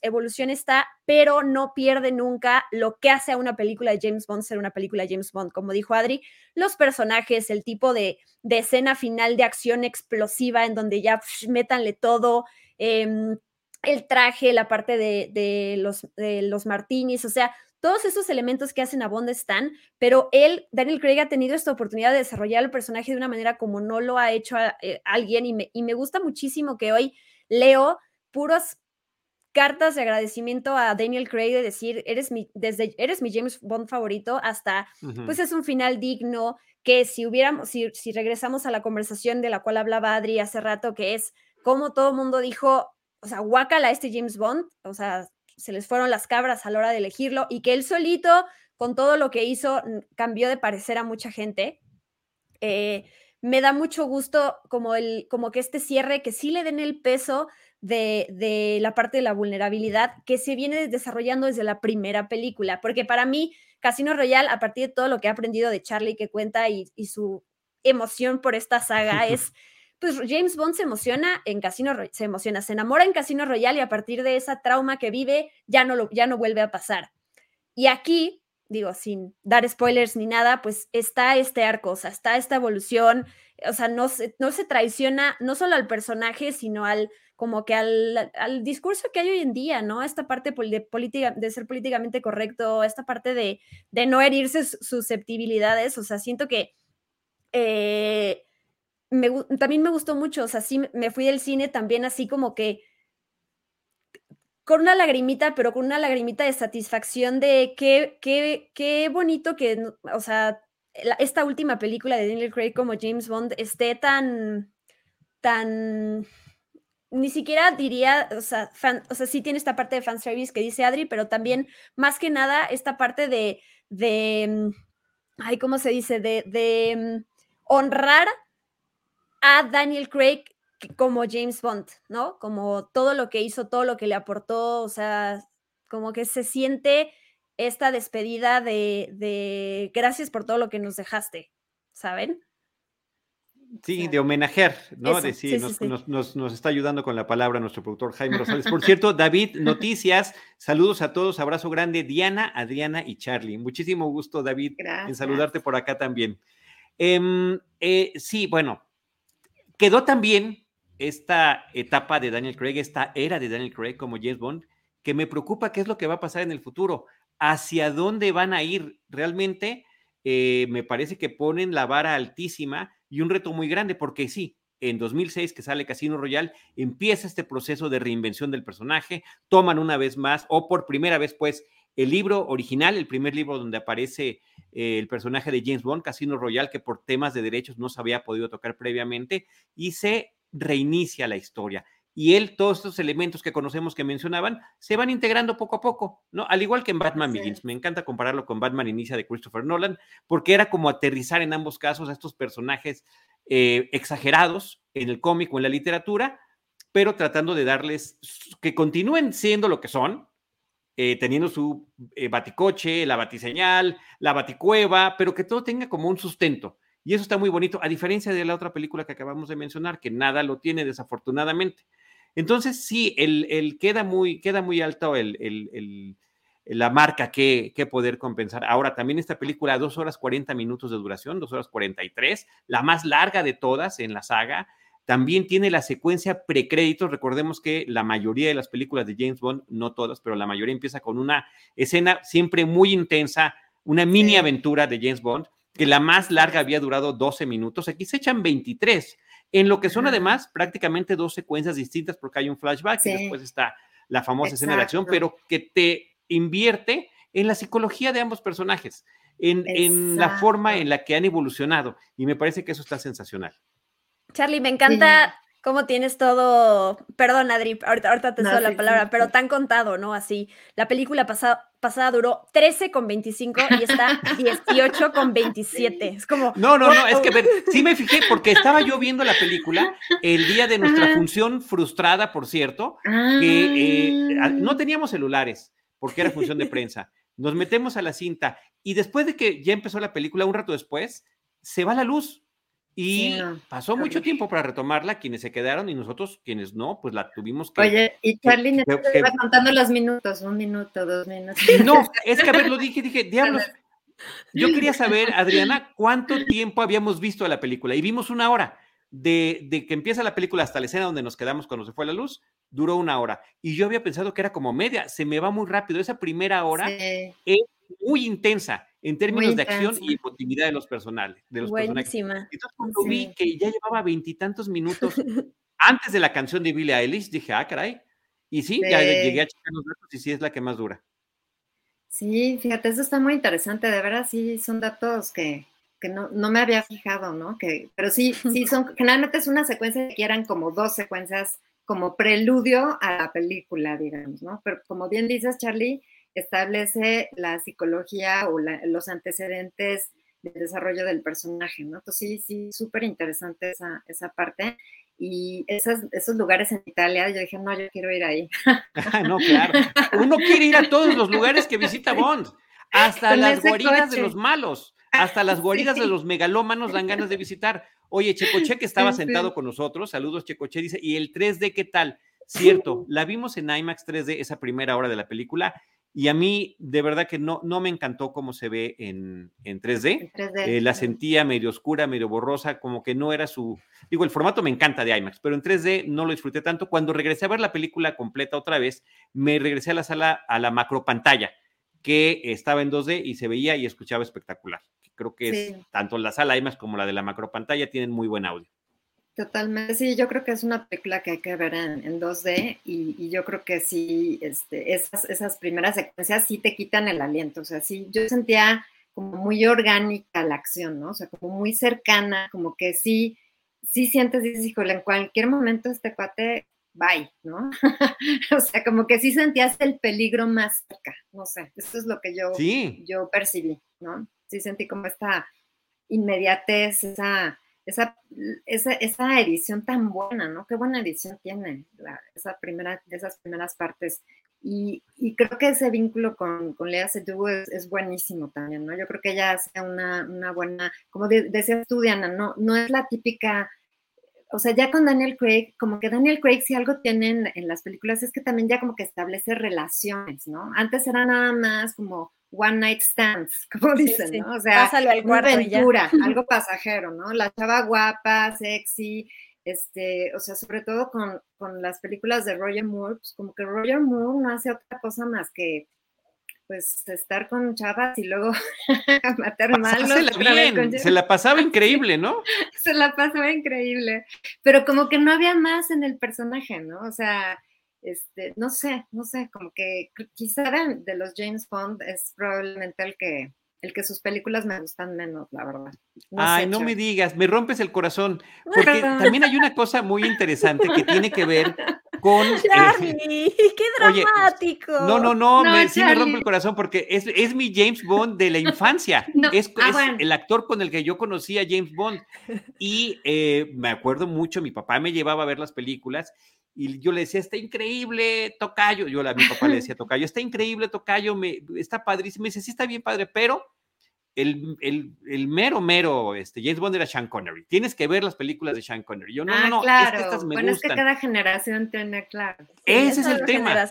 evolución está, pero no pierde nunca lo que hace a una película de James Bond ser una película de James Bond. Como dijo Adri, los personajes, el tipo de, escena final de acción explosiva en donde ya métanle todo, em, el traje, la parte de, de, los, de los martinis, o sea, todos esos elementos que hacen a Bond están, pero él, Daniel Craig, ha tenido esta oportunidad de desarrollar el personaje de una manera como no lo ha hecho eh, alguien y me, y me gusta muchísimo que hoy leo puras cartas de agradecimiento a Daniel Craig de decir, eres mi, desde, eres mi James Bond favorito hasta, pues es un final digno, que si hubiéramos, si, si regresamos a la conversación de la cual hablaba Adri hace rato, que es como todo el mundo dijo, o sea, guácala a este James Bond, o sea, se les fueron las cabras a la hora de elegirlo y que él solito, con todo lo que hizo, cambió de parecer a mucha gente. Eh, me da mucho gusto como, el, como que este cierre, que sí le den el peso de, la parte de la vulnerabilidad que se viene desarrollando desde la primera película, porque para mí Casino Royale, a partir de todo lo que he aprendido de Charlie que cuenta y, y su emoción por esta saga, es pues James Bond se emociona en Casino se emociona, se enamora en Casino Royale y a partir de esa trauma que vive ya no lo, ya no vuelve a pasar. Y aquí, digo, sin dar spoilers ni nada, pues está este arco, o sea, está esta evolución, o sea, no se, no se traiciona no solo al personaje, sino al como que al, discurso que hay hoy en día, ¿no? Esta parte de, política, de ser políticamente correcto, esta parte de, de no herirse susceptibilidades, o sea, siento que eh, también me gustó mucho, o sea, sí me fui del cine también así como que con una lagrimita, pero con una lagrimita de satisfacción de qué, qué, qué bonito que, o sea, esta última película de Daniel Craig como James Bond esté tan, tan, ni siquiera diría, o sea, o sea, sí tiene esta parte de fanservice que dice Adri, pero también, más que nada, esta parte de, de, ay, ¿cómo se dice? De, de mm, honrar a Daniel Craig como James Bond, ¿no? Como todo lo que hizo, todo lo que le aportó, o sea, como que se siente esta despedida de, gracias por todo lo que nos dejaste, ¿saben? Sí, de homenajear, ¿no? Decir, nos, nos, está ayudando con la palabra nuestro productor Jaime Rosales. Por cierto, David, noticias, saludos a todos, abrazo grande, Diana, Adriana y Charlie. Muchísimo gusto, David, en saludarte por acá también. Em, eh, sí, bueno, Quedó también esta etapa de Daniel Craig, esta era de Daniel Craig como James Bond, que me preocupa qué es lo que va a pasar en el futuro, hacia dónde van a ir. Realmente eh, me parece que ponen la vara altísima y un reto muy grande, porque sí, en 2006 que sale Casino Royale, empieza este proceso de reinvención del personaje, toman una vez más, o por primera vez, pues, el libro original, el primer libro donde aparece eh, el personaje de James Bond, Casino Royale, que por temas de derechos no se había podido tocar previamente, y se reinicia la historia. Y él, todos estos elementos que conocemos que mencionaban, se van integrando poco a poco, ¿no? Al igual que en Batman Begins. Me encanta compararlo con Batman Inicia de Christopher Nolan, porque era como aterrizar en ambos casos a estos personajes eh, exagerados en el cómic o en la literatura, pero tratando de darles que continúen siendo lo que son, eh, teniendo su eh, baticoche, la batiseñal, la baticueva, pero que todo tenga como un sustento. Y eso está muy bonito, a diferencia de la otra película que acabamos de mencionar, que nada lo tiene desafortunadamente. Entonces, sí, el, queda, muy, queda muy alto el, la marca que, que, poder compensar. Ahora, también esta película, dos horas 40 minutos de duración, dos horas 43, la más larga de todas en la saga. También tiene la secuencia precréditos. Recordemos que la mayoría de las películas de James Bond, no todas, pero la mayoría empieza con una escena siempre muy intensa, una mini aventura de James Bond, que la más larga había durado 12 minutos. Aquí se echan 23, en lo que son además prácticamente dos secuencias distintas, porque hay un flashback y después está la famosa escena de acción, pero que te invierte en la psicología de ambos personajes, en, en, la forma en la que han evolucionado. Y me parece que eso está sensacional. Charlie, me encanta cómo tienes todo, perdón Adri, ahorita, ahorita te no, la palabra, pero tan contado, ¿no? Así, la película pasada, pasada duró 13 con 25 y está 18 con 27. Es como... No, no, no, es que ver, sí me fijé porque estaba yo viendo la película el día de nuestra función frustrada, por cierto, que eh, no teníamos celulares porque era función de prensa. Nos metemos a la cinta y después de que ya empezó la película, un rato después, se va la luz y pasó mucho tiempo para retomarla, quienes se quedaron y nosotros, quienes no, pues la tuvimos que. Oye, y Charlie que, iba contando los minutos, un minuto, dos minutos. No, es que a ver, lo dije, dije, diablos. Yo quería saber, Adriana, cuánto tiempo habíamos visto la película y vimos una hora. De, de, que empieza la película hasta la escena donde nos quedamos cuando se fue la luz, duró una hora. Y yo había pensado que era como media, se me va muy rápido. Esa primera hora es muy intensa en términos de acción y continuidad de los personales. De los Buenísima. Entonces, cuando vi que ya llevaba veintitantos minutos antes de la canción de Billie Eilish, dije, ah, caray. Y sí, ya llegué a checar los datos y sí es la que más dura. Sí, fíjate, eso está muy interesante, de verdad, sí, son datos que, que no, no, me había fijado, ¿no? Que, pero sí, sí, son, generalmente es una secuencia que eran como dos secuencias como preludio a la película, digamos, ¿no? Pero como bien dices, Charlie, establece la psicología o los antecedentes del desarrollo del personaje, ¿no? Entonces sí, sí, súper interesante esa, esa parte. Y esos lugares en Italia, yo dije, no, yo quiero ir ahí. no, claro. Uno quiere ir a todos los lugares que visita Bond, hasta las guaridas de los malos, hasta las guaridas de los megalómanos dan ganas de visitar. Oye, Checoche, que estaba sentado con nosotros, saludos Checoche, dice, ¿y el 3D qué tal? Cierto, la vimos en IMAX 3D esa primera hora de la película y a mí, de verdad que no, no me encantó cómo se ve en, en 3D. Eh, la sentía medio oscura, medio borrosa, como que no era su... Digo, el formato me encanta de IMAX, pero en 3D no lo disfruté tanto. Cuando regresé a ver la película completa otra vez, me regresé a la sala, a la macro pantalla, que estaba en 2D y se veía y escuchaba espectacular. Creo que es tanto la sala IMAX como la de la macro pantalla tienen muy buen audio. Totalmente, sí, yo creo que es una película que hay que ver en, 2D y, yo creo que sí, este, esas, esas primeras secuencias sí te quitan el aliento, o sea, sí, yo sentía como muy orgánica la acción, ¿no? O sea, como muy cercana, como que sí, sí sientes, dices, híjole, en cualquier momento este cuate, bye, ¿no? o sea, como que sí sentías el peligro más cerca, no sé, eso es lo que yo, yo percibí, ¿no? Sí sentí como esta inmediatez, esa esa, esa, esa, edición tan buena, ¿no? Qué buena edición tiene esa primera, esas primeras partes. Y, y, creo que ese vínculo con, con Lea Seydoux es, es, buenísimo también, ¿no? Yo creo que ella hace una, una buena, como de, decías tú, Diana, no, no es la típica, o sea, ya con Daniel Craig, como que Daniel Craig si algo tiene en las películas es que también ya como que establece relaciones, ¿no? Antes era nada más como one night stands, como dicen, ¿no? O sea, una aventura, algo pasajero, ¿no? La chava guapa, sexy, este, o sea, sobre todo con, con las películas de Roger Moore, pues como que Roger Moore no hace otra cosa más que pues estar con chavas y luego matar mal. bien, se la pasaba increíble, ¿no? se la pasaba increíble, pero como que no había más en el personaje, ¿no? O sea, este, no sé, no sé, como que quizá de los James Bond es probablemente el que, el que sus películas me gustan menos, la verdad. Ay, no me digas, me rompes el corazón, porque también hay una cosa muy interesante que tiene que ver con... Charlie, qué dramático. no, no, no, me, sí me rompe el corazón porque es, es mi James Bond de la infancia. es, ah, el actor con el que yo conocí a James Bond. Y eh, me acuerdo mucho, mi papá me llevaba a ver las películas y yo le decía, está increíble, Tocayo. Yo a mi papá le decía, Tocayo, está increíble, Tocayo, me, está padrísimo. Me dice, sí, está bien padre, pero el, el, el, mero, mero este, James Bond era Sean Connery. Tienes que ver las películas de Sean Connery. Yo, no, no, no, claro. es que estas me bueno, es que cada generación tiene, claro. Ese es, el tema.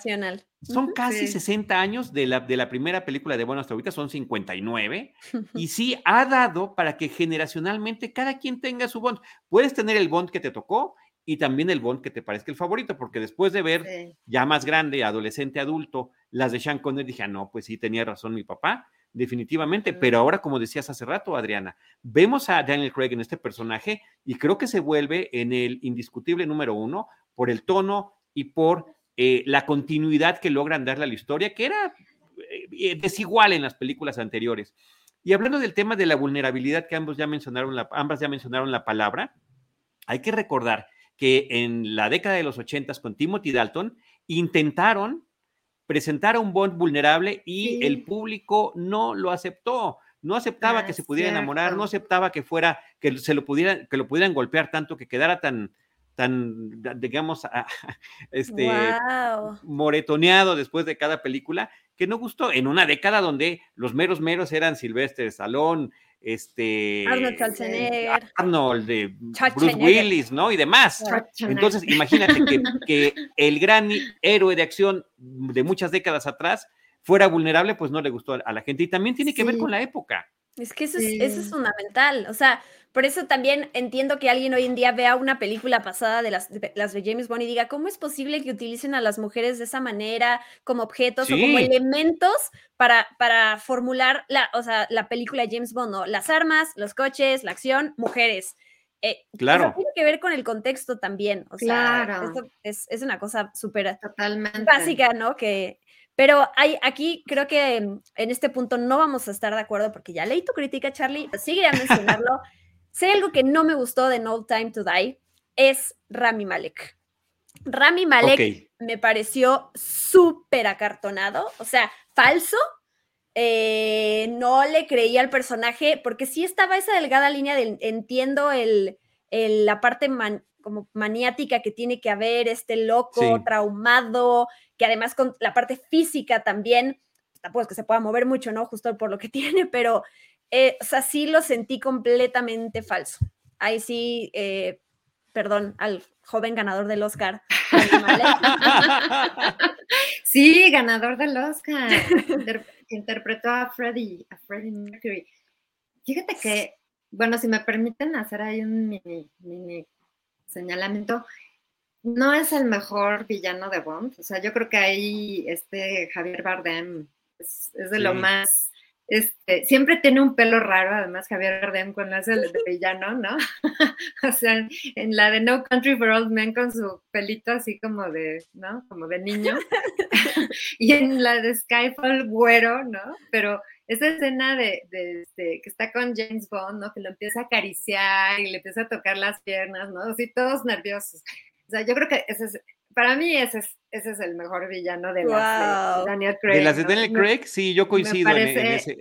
Son casi 60 años de la, de la primera película de Bueno hasta ahorita, son 59. y sí ha dado para que generacionalmente cada quien tenga su Bond. Puedes tener el Bond que te tocó y también el Bond que te parezca el favorito, porque después de ver ya más grande, adolescente, adulto, las de Sean Connery, dije, ah, no, pues sí, tenía razón mi papá, definitivamente, pero ahora, como decías hace rato, Adriana, vemos a Daniel Craig en este personaje y creo que se vuelve en el indiscutible número uno por el tono y por eh, la continuidad que logran darle a la historia, que era eh, eh, desigual en las películas anteriores. Y hablando del tema de la vulnerabilidad que ambos ya mencionaron, la, ambas ya mencionaron la palabra, hay que recordar que en la década de los ochentas con Timothy Dalton intentaron presentar a un Bond vulnerable y el público no lo aceptó. No aceptaba ah, que se pudiera enamorar, no aceptaba que fuera, que se lo pudieran, que lo pudieran golpear tanto, que quedara tan, tan, digamos, este, moretoneado después de cada película, que no gustó. En una década donde los meros meros eran Silvestre Salón, este Arnold Schwarzenegger, Arnold de Bruce Willis, ¿no? Y demás. Entonces, imagínate que, que, el gran héroe de acción de muchas décadas atrás fuera vulnerable, pues no le gustó a la gente. Y también tiene que ver con la época. Es que eso, es, eso es fundamental. O sea, por eso también entiendo que alguien hoy en día vea una película pasada de las de, las de James Bond y diga, ¿cómo es posible que utilicen a las mujeres de esa manera como objetos o como elementos para, para formular la, o sea, la película de James Bond? ¿no? Las armas, los coches, la acción, mujeres. Eh, claro. tiene que ver con el contexto también. O sea, claro. es, es, una cosa súper básica, ¿no? Que, pero hay, aquí creo que en este punto no vamos a estar de acuerdo porque ya leí tu crítica, Charlie, sigue a mencionarlo. Si algo que no me gustó de No Time to Die, es Rami Malek. Rami Malek me pareció súper acartonado, o sea, falso. Eh, no le creía al personaje, porque sí estaba esa delgada línea de entiendo el, la parte como maniática que tiene que haber, este loco, traumado, que además con la parte física también, tampoco es que se pueda mover mucho, ¿no? Justo por lo que tiene, pero eh, o sea, sí lo sentí completamente falso. Ahí sí, eh, perdón, al joven ganador del Oscar. sí, ganador del Oscar. interpretó a Freddie, a Freddie Mercury. Fíjate que, bueno, si me permiten hacer ahí un mini, señalamiento, no es el mejor villano de Bond. O sea, yo creo que ahí este Javier Bardem es, de lo más este, siempre tiene un pelo raro, además Javier Bardem con la de villano, ¿no? o sea, en la de No Country for Old Men con su pelito así como de, ¿no? Como de niño. y en la de Skyfall, güero, ¿no? Pero esa escena de, de, este, que está con James Bond, ¿no? Que lo empieza a acariciar y le empieza a tocar las piernas, ¿no? Así todos nerviosos. O sea, yo creo que es, para mí ese es, ese es el mejor villano de las de Daniel Craig. De las de Daniel Craig, sí, yo coincido en, ese,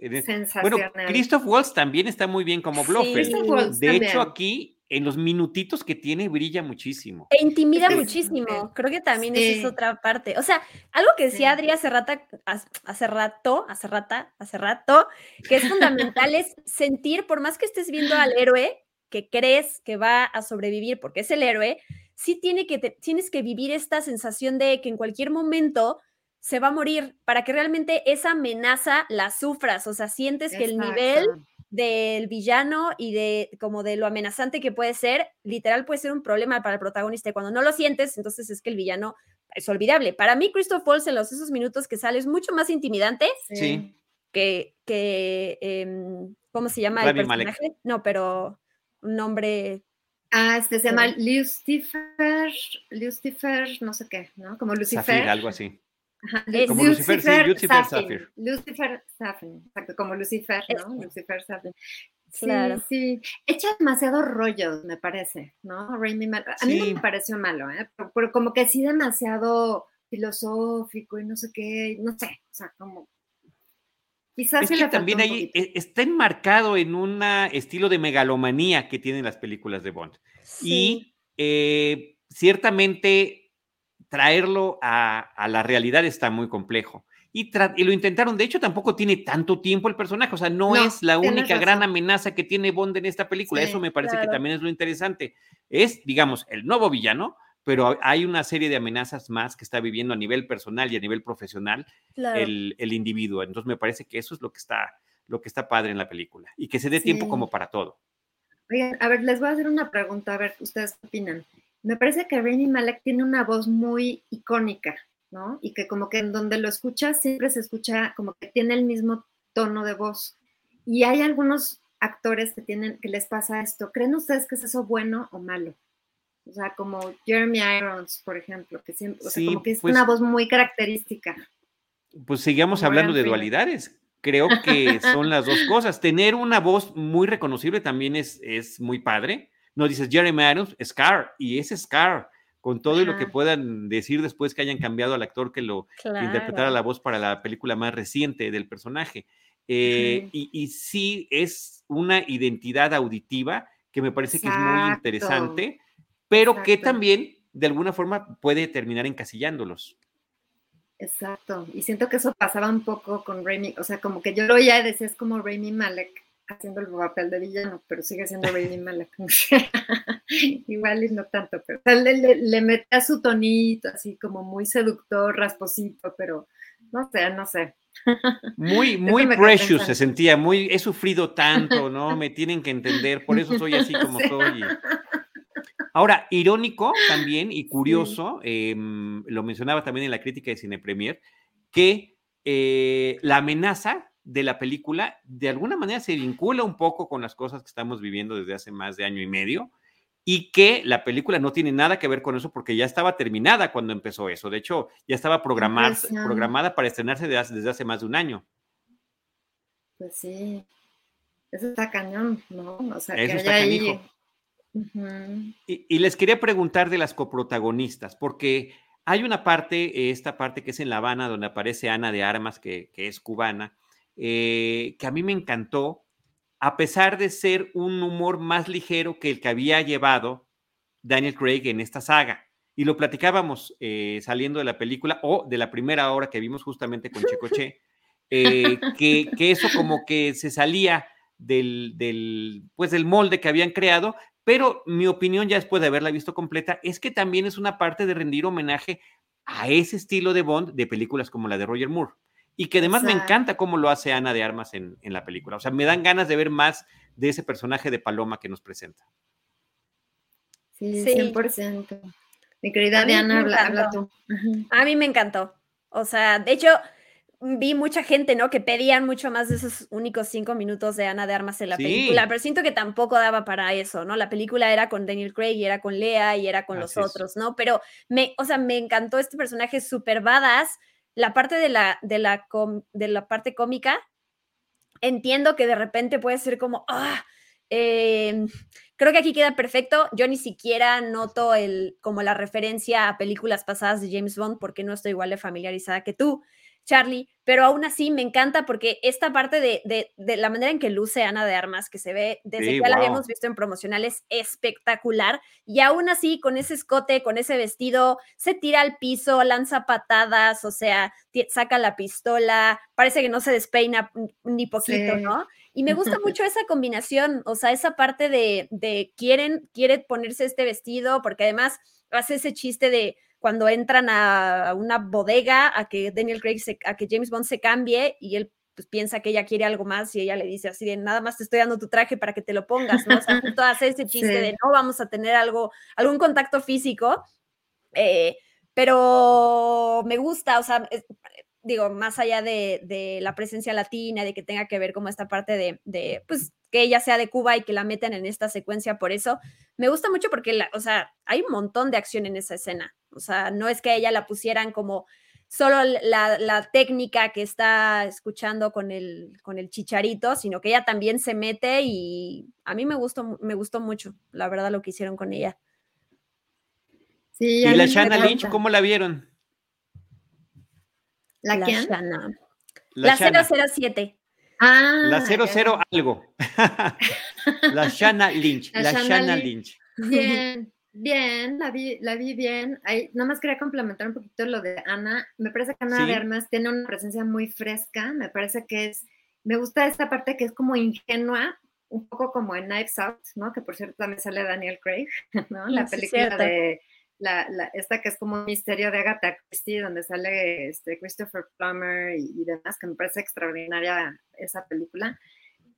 Bueno, Christoph Waltz también está muy bien como Blofeld. de hecho, aquí en los minutitos que tiene brilla muchísimo. E intimida muchísimo. Creo que también es otra parte. O sea, algo que decía Adri hace, hace rato, hace rata, hace rato, que es fundamental es sentir, por más que estés viendo al héroe que crees que va a sobrevivir porque es el héroe, sí tiene que tienes que vivir esta sensación de que en cualquier momento se va a morir para que realmente esa amenaza la sufras, o sea, sientes que el nivel del villano y de como de lo amenazante que puede ser, literal puede ser un problema para el protagonista. Y cuando no lo sientes, entonces es que el villano es olvidable. Para mí, Christoph Waltz en los esos minutos que sale es mucho más intimidante Sí. que, que em, ¿cómo se llama el Malek. personaje? No, pero un nombre Ah, este se llama. Lucifer, Lucifer, no sé qué, ¿no? Como Lucifer. Zafir, algo así. Ajá, Como Lucifer, sí, Lucifer Zafir. Lucifer Safin, exacto, como Lucifer, ¿no? Lucifer Safin. Sí, Claro. sí. Echa demasiado rollo, me parece, ¿no? Raimi Mal- A mí no me pareció malo, ¿eh? Pero, pero como que sí demasiado filosófico y no sé qué, no sé, o sea, como... Quizás Es que también ahí eh, está enmarcado en un estilo de megalomanía que tienen las películas de Bond. Sí. Y eh, ciertamente traerlo a, a la realidad está muy complejo. Y, lo intentaron, de hecho tampoco tiene tanto tiempo el personaje, o sea, no, No, es la única gran razón. amenaza que tiene Bond en esta película, Sí, eso me parece que también es lo interesante. Es, digamos, el nuevo villano, pero hay una serie de amenazas más que está viviendo a nivel personal y a nivel profesional claro. el, el individuo. Entonces me parece que eso es lo que está, lo que está padre en la película y que se dé tiempo como para todo. Oigan, a ver, les voy a hacer una pregunta, a ver, ustedes qué opinan. Me parece que Rami Malek tiene una voz muy icónica, ¿no? Y que como que en donde lo escuchas siempre se escucha como que tiene el mismo tono de voz. Y hay algunos actores que tienen, que les pasa esto. ¿Creen ustedes que es eso bueno o malo? O sea, como Jeremy Irons, por ejemplo, que siempre, o sea, Sí, como que es pues- una voz muy característica. Pues sigamos Como hablando de dualidades. Creo que son las dos cosas. Tener una voz muy reconocible también es, es muy padre. No dices Jeremy Irons, Scar, y es Scar, con todo y lo que puedan decir después que hayan cambiado al actor que lo que interpretara Claro. la voz para la película más reciente del personaje. Eh, Ujú. y, y sí es una identidad auditiva que me parece que es muy Exacto. interesante, pero que también de alguna forma puede terminar encasillándolos. Exacto. Y siento que eso pasaba un poco con Raimi, o sea, como que yo lo oía y decía, es como Raimi Malek haciendo el papel de villano, pero sigue siendo Raimi Malek. Igual y no tanto, pero o sea, le, le, le metía su tonito así como muy seductor, rasposito, pero no sé, no sé. Muy, muy precious se sentía, muy, he sufrido tanto, ¿no? Me tienen que entender, por eso soy así como soy. Ahora, irónico también y curioso, em, lo mencionaba también en la crítica de Cine Premier, que eh, la amenaza de la película de alguna manera se vincula un poco con las cosas que estamos viviendo desde hace más de año y medio y que la película no tiene nada que ver con eso porque ya estaba terminada cuando empezó eso. De hecho, ya estaba programada, para estrenarse desde hace, desde hace más de un año. Pues sí, eso está cañón, ¿no? O sea, Eso que está haya ahí. Y les quería preguntar de las coprotagonistas, porque hay una parte, eh, esta parte que es en La Habana, donde aparece Ana de Armas, que, que es cubana, eh, que a mí me encantó, a pesar de ser un humor más ligero que el que había llevado Daniel Craig en esta saga. Y lo platicábamos eh, saliendo de la película o de la primera hora que vimos justamente con Checoche, eh, que, que eso como que se salía del, del, pues del molde que habían creado, pero mi opinión ya después de haberla visto completa es que también es una parte de rendir homenaje a ese estilo de Bond de películas como la de Roger Moore. Y que además me encanta cómo lo hace Ana de Armas en, en la película. O sea, me dan ganas de ver más de ese personaje de Paloma que nos presenta. Sí, Sí. 100%. Mi querida Diana, habla, habla tú. A mí me encantó. O sea, de hecho, vi mucha gente, ¿no? Que pedían mucho más de esos únicos cinco minutos de Ana de Armas en la Sí. película, pero siento que tampoco daba para eso, ¿no? La película era con Daniel Craig y era con Lea y era con los Así es. otros, ¿no? Pero me, o sea, me encantó este personaje súper badass. La parte de la, de la, com- de la parte cómica, entiendo que de repente puede ser como, ah, em, creo que aquí queda perfecto. Yo ni siquiera noto el, como la referencia a películas pasadas de James Bond porque no estoy igual de familiarizada que tú, Charlie, pero aún así me encanta porque esta parte de, de- de la manera en que luce Ana de Armas, que se ve desde Sí, que la habíamos visto en promocionales, espectacular. Y aún así, con ese escote, con ese vestido, se tira al piso, lanza patadas, o sea, saca la pistola, parece que no se despeina ni poquito, Sí. ¿no? Y me gusta mucho esa combinación, o sea, esa parte de, de quieren, quiere ponerse este vestido, porque además hace ese chiste de cuando entran a una bodega a que Daniel Craig, se- a que James Bond se cambie y él pues piensa que ella quiere algo más y ella le dice así de nada más te estoy dando tu traje para que te lo pongas, ¿no? O sea, hace ese chiste de no vamos a tener algo, algún contacto físico, eh, pero me gusta, o sea, digo, más allá de, la presencia latina, de que tenga que ver como esta parte de, de, pues, que ella sea de Cuba y que la metan en esta secuencia por eso, me gusta mucho porque, la, o sea, hay un montón de acción en esa escena, o sea, no es que a ella la pusieran como solo la, técnica que está escuchando con el, con el chicharito, sino que ella también se mete y a mí me gustó, me gustó mucho, la verdad, lo que hicieron con ella. ¿Y la Shanna Lynch, cómo la vieron? ¿La, la quién? La, 007. Ah, la 00 algo. la Shanna Lynch. La, Shanna Lynch. Bien. Bien, la vi, la vi bien. Ahí, nada más quería complementar un poquito lo de Ana. Me parece que Ana de Armas tiene una presencia muy fresca. Me parece que es, me gusta esta parte que es como ingenua, un poco como en Knives Out, ¿no? Que por cierto también sale Daniel Craig, ¿no? La película de la, esta que es como un misterio de Agatha Christie, donde sale este Christopher Plummer y, y demás, que me parece extraordinaria esa película.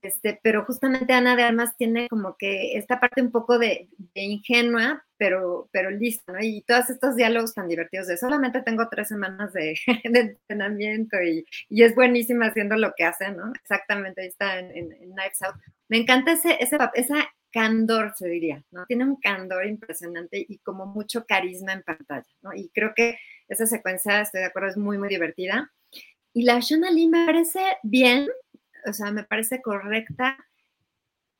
Este, pero justamente Ana de Armas tiene como que esta parte un poco de, ingenua, pero, pero lista, ¿no? Y todos estos diálogos tan divertidos de solamente tengo tres semanas de, entrenamiento y, y, es buenísima haciendo lo que hace, ¿no? Exactamente, ahí está en, en, Out. Me encanta ese, ese, esa candor, se diría, ¿no? Tiene un candor impresionante y como mucho carisma en pantalla, ¿no? Y creo que esa secuencia, estoy de acuerdo, es muy, muy divertida. Y la Shona Lee me parece bien, o sea, me parece correcta,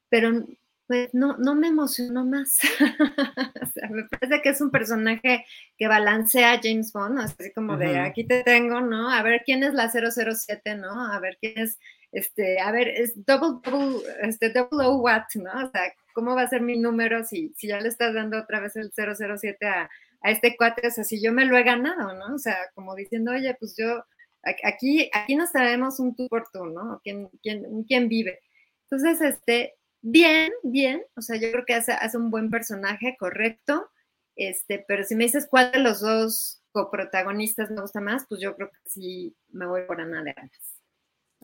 pero pues no, no me emocionó más. o sea, me parece que es un personaje que balancea a James Bond, así como de aquí te tengo, ¿no? A ver quién es la 007, ¿no? A ver quién es, este, a ver, es double, double, este, double O what, ¿no? O sea, ¿cómo va a ser mi número si, si ya le estás dando otra vez el 007 a, este cuate? O sea, si yo me lo he ganado, ¿no? O sea, como diciendo, oye, pues yo Aquí, aquí no sabemos un tú por tú, ¿no? ¿Quién, quién, quién vive? Entonces, este, bien, bien, o sea, yo creo que hace, hace un buen personaje, correcto, este, pero si me dices cuál de los dos coprotagonistas me gusta más, pues yo creo que sí me voy por Ana de Armas.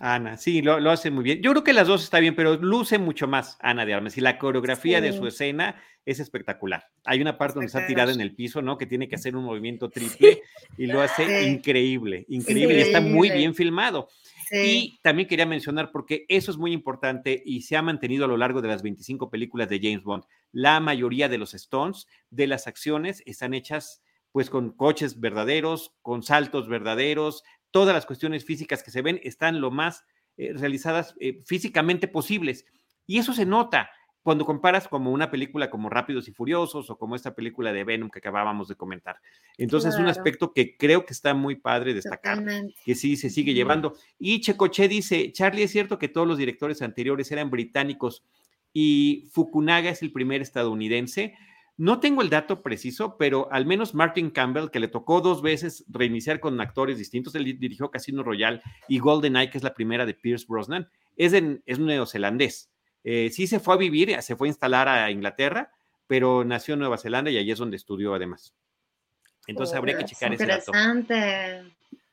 Ana, sí, lo, hace muy bien. Yo creo que las dos está bien, pero luce mucho más Ana de Armas y la coreografía de su escena es espectacular. Hay una parte donde está tirada en el piso, ¿no? Que tiene que hacer un movimiento triple y lo hace increíble, increíble, y está muy bien filmado. Y también quería mencionar, porque eso es muy importante y se ha mantenido a lo largo de las 25 películas de James Bond. La mayoría de los Stones, de las acciones, están hechas pues con coches verdaderos, con saltos verdaderos, todas las cuestiones físicas que se ven están lo más eh, realizadas eh, físicamente posibles. Y eso se nota cuando comparas como una película como Rápidos y Furiosos o como esta película de Venom que acabábamos de comentar. Entonces es un aspecto que creo que está muy padre destacar, que sí se sigue llevando. Y Checoche dice, Charlie, es cierto que todos los directores anteriores eran británicos y Fukunaga es el primer estadounidense. No tengo el dato preciso, pero al menos Martin Campbell, que le tocó dos veces reiniciar con actores distintos, él dirigió Casino Royale y GoldenEye, que es la primera de Pierce Brosnan, es, en, es neozelandés. Eh, sí se fue a vivir, se fue a instalar a Inglaterra, pero nació en Nueva Zelanda y allí es donde estudió además. Entonces habría que checar ese dato.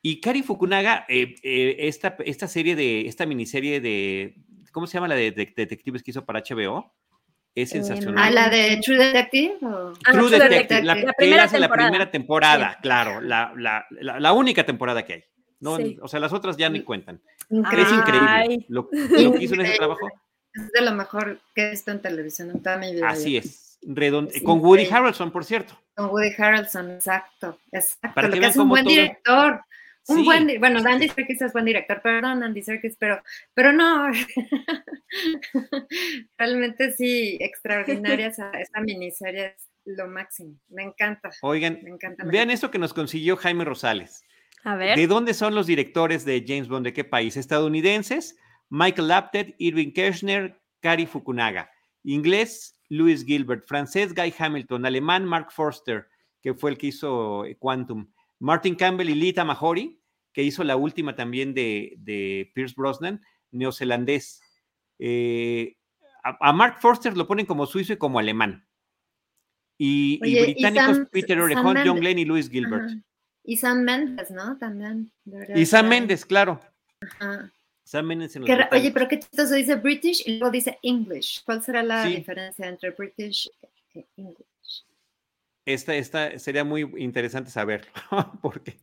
Y Kari Fukunaga, eh, eh, esta, esta serie de, esta miniserie de, ¿cómo se llama la de, de detectives que hizo para HBO? Es sensacional. ¿A la de True Detective? Ah, True, Detective, La, primera temporada. la primera temporada, claro, la, la, la, única temporada que hay. No, O sea, las otras ya ni cuentan. Es increíble lo, que hizo en ese trabajo. Es de lo mejor que he visto en televisión en toda mi vida. Así es. con Woody Harrelson, por cierto. Con Woody Harrelson, exacto. exacto. Para que, es un buen director. Un buen, bueno, Andy Serkis es buen director, perdón, Andy Serkis, pero, pero no, realmente sí, extraordinaria esa, miniserie, es lo máximo, me encanta. Oigan, me encanta, vean esto que nos consiguió Jaime Rosales. A ver. ¿De dónde son los directores de James Bond? ¿De qué país? Estadounidenses, Michael Apted, Irving Kirchner, Kari Fukunaga. Inglés, Louis Gilbert. Francés, Guy Hamilton. Alemán, Mark Forster, que fue el que hizo Quantum. Martin Campbell y Lita Mahori, que hizo la última también de, Pierce Brosnan, neozelandés. Eh, a, Mark Forster lo ponen como suizo y como alemán. Y, británicos, Peter Orejón, John Glenn y Louis Gilbert. Y Sam Mendes, ¿no? También. Y Sam Mendes, claro. Sam Mendes en los ra- Oye, pero qué chistoso, dice British y luego dice English. ¿Cuál será la Sí. diferencia entre British e English? Esta, esta sería muy interesante saberlo, porque,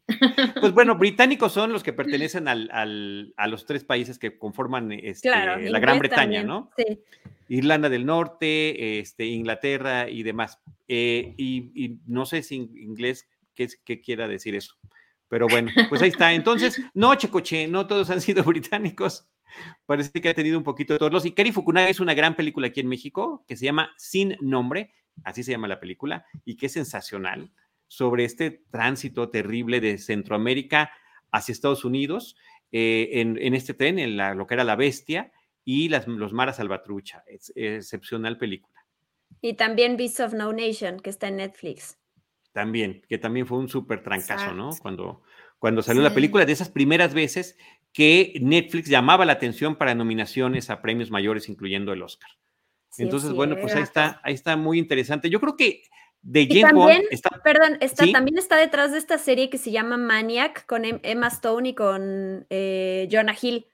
pues bueno, británicos son los que pertenecen al, al- a los tres países que conforman este, Claro. la Gran Bretaña, también, ¿no? Sí. Irlanda del Norte, este, Inglaterra y demás. Eh, y, y no sé si en inglés qué, qué quiera decir eso. Pero bueno, pues ahí está. Entonces, no, Checoche, no todos han sido británicos. Parece que ha tenido un poquito de todos los. Y Keri Fukunaga es una gran película aquí en México que se llama Sin Nombre, así se llama la película, y que es sensacional sobre este tránsito terrible de Centroamérica hacia Estados Unidos eh, en, en este tren, en la, lo que era la bestia y las, los maras salvatrucha. Es, excepcional película. Y también Beasts of No Nation, que está en Netflix. También, que también fue un súper trancazo, ¿no? Cuando, cuando salió la película, de esas primeras veces que Netflix llamaba la atención para nominaciones a premios mayores, incluyendo el Oscar. Sí, Entonces, bueno, pues ahí está, ahí está muy interesante. Yo creo que de Y James Bond también, está. perdón, está, ¿Sí? también está detrás de esta serie que se llama Maniac con Em- Emma Stone y con eh, Jonah Hill.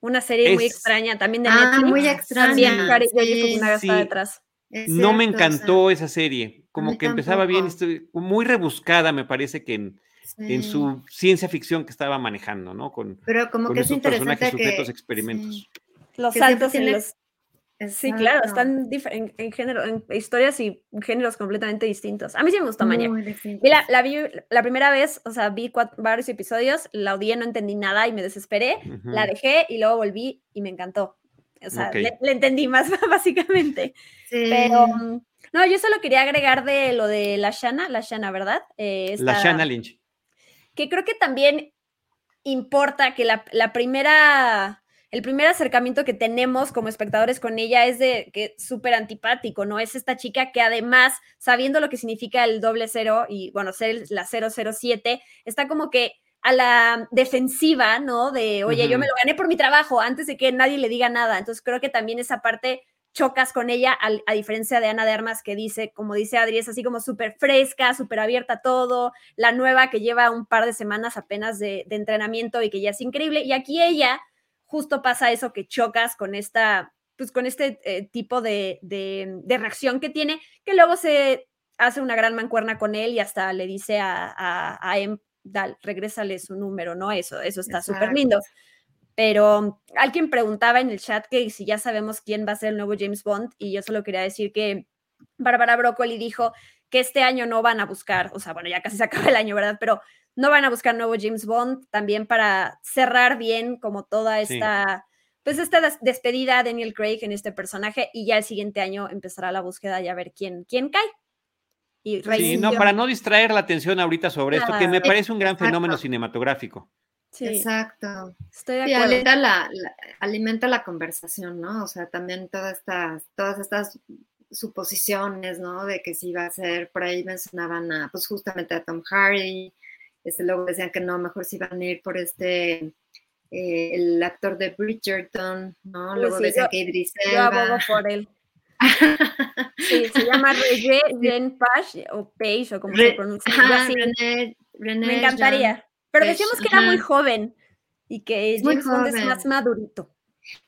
Una serie muy extraña también de Ah, Netflix. muy También extraña, Kari- Yoji sí, sí. detrás. Es No me cierto, o sea, encantó esa serie, como que empezaba bien, muy rebuscada, me parece que en, en su ciencia ficción que estaba manejando, ¿no? Con, Pero como con que es esos personajes interesante sujetos experimentos. sí, Los saltos en los. Sí, claro, están en, en género, en historias y géneros completamente distintos. A mí sí me gustó distintos. Vi la, la vi la primera vez, o sea, vi cuat- varios episodios, la odié, no entendí nada y me desesperé. La dejé y luego volví y me encantó. O sea, Ok. le, le entendí más básicamente. Sí. Pero mm, no, yo solo quería agregar de lo de la Shana, la Shana, ¿verdad? Eh, La Shanna Lynch. Que creo que también importa que la, la primera, el primer acercamiento que tenemos como espectadores con ella es de que es súper antipático, ¿no? Es esta chica que además, sabiendo lo que significa el doble cero y, bueno, ser la 007, está como que a la defensiva, ¿no? De, oye, yo me lo gané por mi trabajo antes de que nadie le diga nada. Entonces creo que también esa parte chocas con ella, a, diferencia de Ana de Armas, que dice, como dice Adri, es así como súper fresca, súper abierta a todo, la nueva que lleva un par de semanas apenas de, de entrenamiento y que ya es increíble, y aquí ella justo pasa eso que chocas con esta, pues con este eh, tipo de, de- de reacción que tiene, que luego se hace una gran mancuerna con él y hasta le dice a, a, a Em, dal, regrésale su número, ¿no? Eso, eso está súper lindo. Pero alguien preguntaba en el chat que si ya sabemos quién va a ser el nuevo James Bond, y yo solo quería decir que Bárbara Broccoli dijo que este año no van a buscar, o sea, bueno, ya casi se acaba el año, ¿verdad? Pero no van a buscar nuevo James Bond también para cerrar bien como toda Sí. esta, pues esta des- despedida a Daniel Craig en este personaje y ya el siguiente año empezará la búsqueda y a ver quién, quién cae. Y Sí, no, para no distraer la atención ahorita sobre esto, que me parece un gran fenómeno Exacto. cinematográfico. Sí, Exacto. estoy de Sí, acuerdo. alimenta la, la- alimenta la conversación, ¿no? O sea, también todas estas, todas estas suposiciones, ¿no? De que si va a ser, por ahí mencionaban a, pues justamente a Tom Hardy, este, luego decían que no, mejor si van a ir por este, eh, el actor de Bridgerton, ¿no? Luego sí, decían yo- que Idris Yo abogo Elba. por él. Sí, se llama Jean Page o Page o como Re- se pronuncia. Ajá. René, René Me Jean encantaría. Pero decíamos que era muy joven y que Es muy James Bond es más madurito.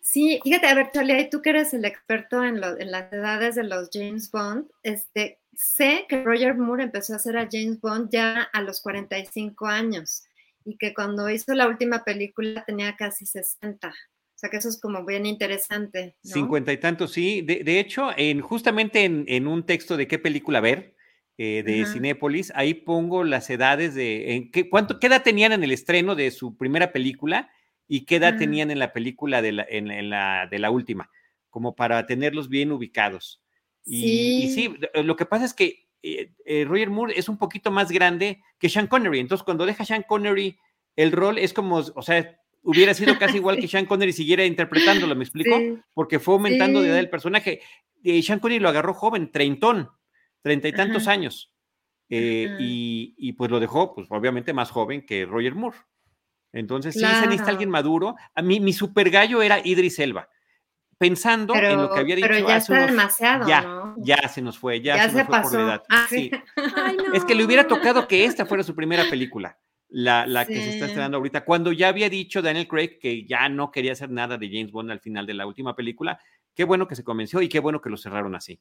Sí, fíjate, a ver, Charlie, tú que eres el experto en, lo- en las edades de los James Bond, este, sé que Roger Moore empezó a hacer a James Bond ya a los 45 años y que cuando hizo la última película tenía casi 60. O sea que eso es como bien interesante. ¿no? Cincuenta y tantos, sí. De, de hecho, en, justamente en, en un texto de qué película ver, eh, de Ajá. Cinépolis, ahí pongo las edades de en qué, cuánto, qué edad tenían en el estreno de su primera película y qué edad Ah. tenían en la película de la, en, en la, de la última, como para tenerlos bien ubicados. Y, y sí, lo que pasa es que eh, eh, Roger Moore es un poquito más grande que Sean Connery. Entonces, cuando deja Sean Connery, el rol es como, o sea, hubiera sido casi igual que Sean Connery siguiera interpretándolo, ¿me explico? Sí, Porque fue aumentando de edad el personaje. Eh, Sean Connery lo agarró joven, treintón, treinta y tantos años. Eh, y, y, pues lo dejó, pues obviamente más joven que Roger Moore. Entonces, sí, se necesita Claro. alguien maduro. A mí, mi super gallo era Idris Elba. Pensando en lo que había dicho pero ya hace está unos- demasiado, ya, ¿no? ya se nos fue, ya, Ya se, nos se fue por la pasó. edad. Ah, Sí. Ay, Es que le hubiera tocado que esta fuera su primera película. la, la que se está estrenando ahorita, cuando ya había dicho Daniel Craig que ya no quería hacer nada de James Bond al final de la última película. Qué bueno que se convenció y qué bueno que lo cerraron así.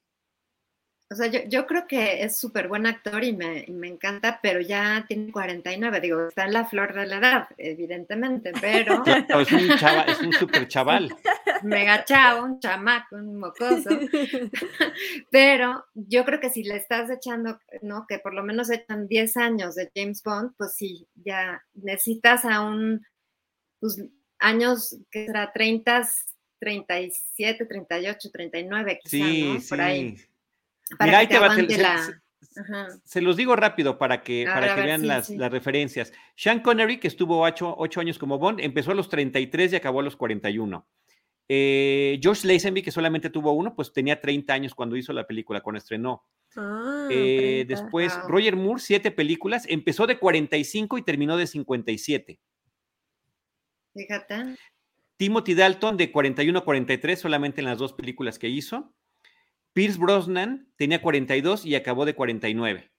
O sea, yo, yo creo que es súper buen actor y me, me, encanta, pero ya tiene 49, digo, está en la flor de la edad, evidentemente, pero... es un chava, es un súper chaval. Mega chavo, un chamaco, un mocoso. pero yo creo que si le estás echando, ¿no? Que por lo menos echan 10 años de James Bond, pues sí, ya necesitas a un, pues, años, que será 30, 37, 38, 39, quizá, sí, ¿no? Por ahí Mira, te va, se, los digo rápido para que, para que vean las, las, referencias. Sean Connery, que estuvo ocho, años como Bond, empezó a los 33 y acabó a los 41. Eh, George Lazenby, que solamente tuvo uno, pues tenía 30 años cuando hizo la película, cuando estrenó. Ah, eh, después, Roger Moore, siete películas, empezó de 45 y terminó de 57. Fíjate. Timothy Dalton, de 41 a 43, solamente en las dos películas que hizo. Pierce Brosnan tenía 42 y acabó de 49.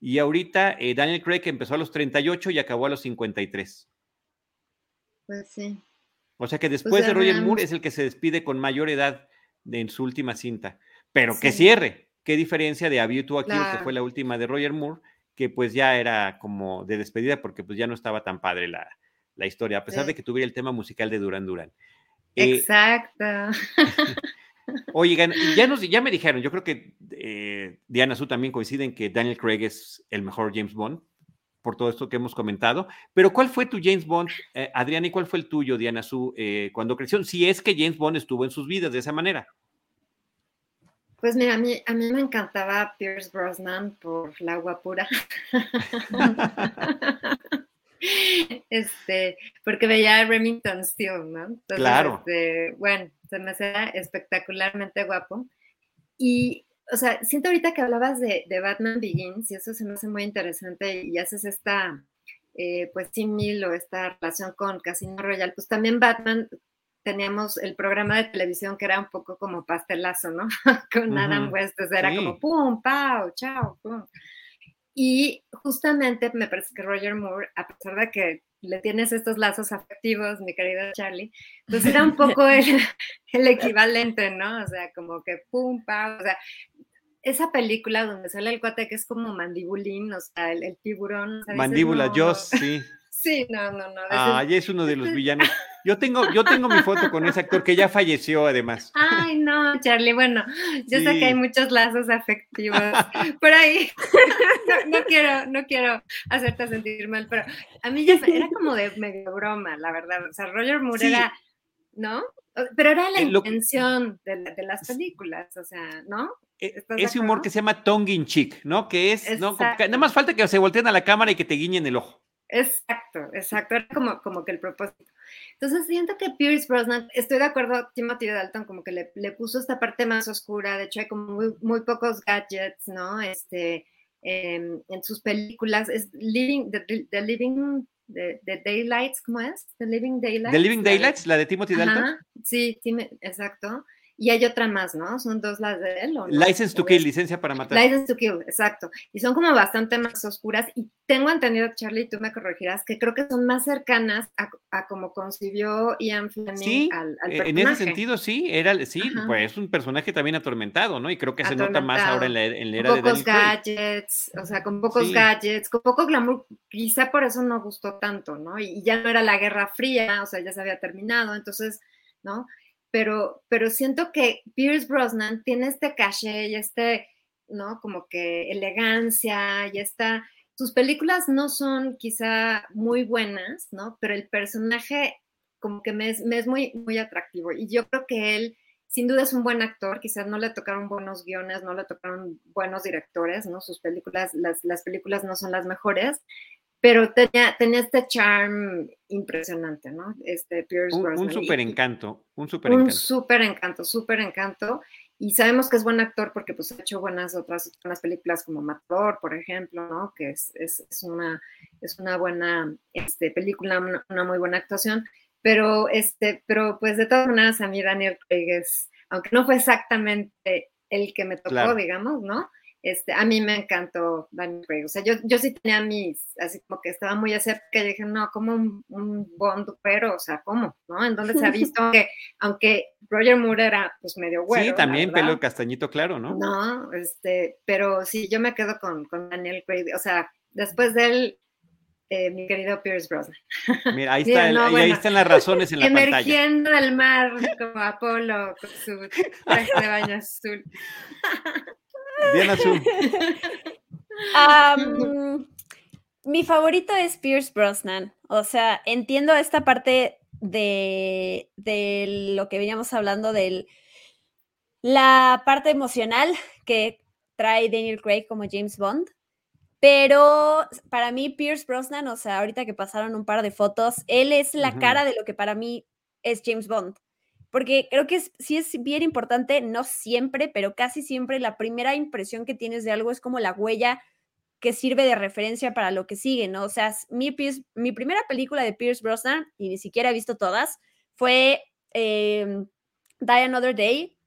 Y ahorita eh, Daniel Craig empezó a los 38 y acabó a los 53. Pues sí. O sea que pues después de Roger Moore es el que se despide con mayor edad en su última cinta. Pero que cierre. Qué diferencia de A View to que fue la última de Roger Moore, que pues ya era como de despedida porque pues ya no estaba tan padre la, historia, a pesar de que tuviera el tema musical de Duran Duran. Eh, Exacto. Oigan, ya, nos, ya me dijeron, yo creo que eh, Diana Su también coincide en que Daniel Craig es el mejor James Bond, por todo esto que hemos comentado. Pero ¿cuál fue tu James Bond, eh, Adriana, y cuál fue el tuyo, Diana Su, eh, cuando creció? Si es que James Bond estuvo en sus vidas de esa manera. Pues mira, a mí, a mí me encantaba Pierce Brosnan por la agua pura. este, porque veía a Remington Steele, ¿no? claro. Este, bueno, se me hacía espectacularmente guapo. Y, o sea, siento ahorita que hablabas de, Batman Begins, y eso se me hace muy interesante, y haces esta, eh, pues, símil o esta relación con Casino Royale, pues también Batman teníamos el programa de televisión que era un poco como pastelazo, ¿no? con Adam West, o sea, era como pum, pau, chao, pum. Y justamente me parece que Roger Moore, a pesar de que le tienes estos lazos afectivos, mi querido Charlie, pues era un poco el, el equivalente, ¿no? O sea, como que pum, pa, o sea, esa película donde sale el cuate que es como mandibulín, o sea, el, tiburón. Mandíbula, yo sí. Sí, no, no, no. Ah, ya es uno de los villanos. Yo tengo, yo tengo mi foto con ese actor que ya falleció además. Ay, no, Charlie. Bueno, yo sé que hay muchos lazos afectivos por ahí. No, quiero, no quiero hacerte sentir mal, pero a mí ya era como de medio broma, la verdad. O sea, Roger Moore era, ¿no? Pero era la eh, intención de, las películas, o sea, ¿no? E, ese humor que se llama tongue in cheek, ¿no? Que es, ¿no? nada más falta que se volteen a la cámara y que te guiñen el ojo. Exacto, exacto, era como, como que el propósito. Entonces siento que Pierce Brosnan, estoy de acuerdo, Timothy Dalton como que le, le puso esta parte más oscura, de hecho hay como muy, muy pocos gadgets, ¿no? Este, em, en sus películas, es Living, The, Living, The, Daylights, ¿cómo es? The Living Daylights. The Living Daylights, la de, Timothy Dalton. sí, exacto. Y hay otra más, ¿no? Son dos las de él. ¿o License to Kill, licencia para matar. License to Kill, exacto. Y son como bastante más oscuras. Y tengo entendido, Charlie, tú me corregirás, que creo que son más cercanas a, a como concibió Ian Fleming al, al, personaje. En ese sentido, sí, era, sí, pues es un personaje también atormentado, ¿no? Y creo que se nota más ahora en la, en la era con pocos gadgets, o sea, con pocos gadgets, con poco glamour. Quizá por eso no gustó tanto, ¿no? Y, y ya no era la Guerra Fría, o sea, ya se había terminado, entonces, ¿no? Pero, pero siento que Pierce Brosnan tiene este caché y este, ¿no? Como que elegancia y esta... Sus películas no son quizá muy buenas, ¿no? Pero el personaje como que me es, me es muy, muy atractivo y yo creo que él sin duda es un buen actor, quizás no le tocaron buenos guiones, no le tocaron buenos directores, ¿no? Sus películas, las, las películas no son las mejores, pero tenía, tenía este charm impresionante, ¿no? Este Pierce un, Un súper encanto, un súper encanto. Un súper encanto, súper encanto. Y sabemos que es buen actor porque pues ha hecho buenas otras buenas películas como Matador, por ejemplo, ¿no? Que es, es, es una, es una buena este, película, una, muy buena actuación. Pero, este, pero pues de todas maneras a mí Daniel Craig es, aunque no fue exactamente el que me tocó, digamos, ¿no? Este, a mí me encantó Daniel Craig. O sea, yo, yo sí tenía mis, así como que estaba muy escéptica y dije, no, como un, un Bond, pero, o sea, ¿cómo? ¿No? ¿En dónde se ha visto? aunque, aunque Roger Moore era pues medio bueno. Sí, también pelo castañito claro, ¿no? No, este, pero sí, yo me quedo con, con Daniel Craig. O sea, después de él, eh, mi querido Pierce Brosnan. Mira, ahí, está ahí están las razones en la pantalla. Emergiendo del mar como Apolo con su traje de baño azul. Azul. mi favorito es Pierce Brosnan. O sea, entiendo esta parte de, de lo que veníamos hablando de la parte emocional que trae Daniel Craig como James Bond. Pero para mí, Pierce Brosnan, o sea, ahorita que pasaron un par de fotos, él es la cara de lo que para mí es James Bond. Porque creo que sí es bien importante, no siempre, pero casi siempre la primera impresión que tienes de algo es como la huella que sirve de referencia para lo que sigue, ¿no? O sea, mi, primera película de Pierce Brosnan, y ni siquiera he visto todas, fue em, Die Another Day,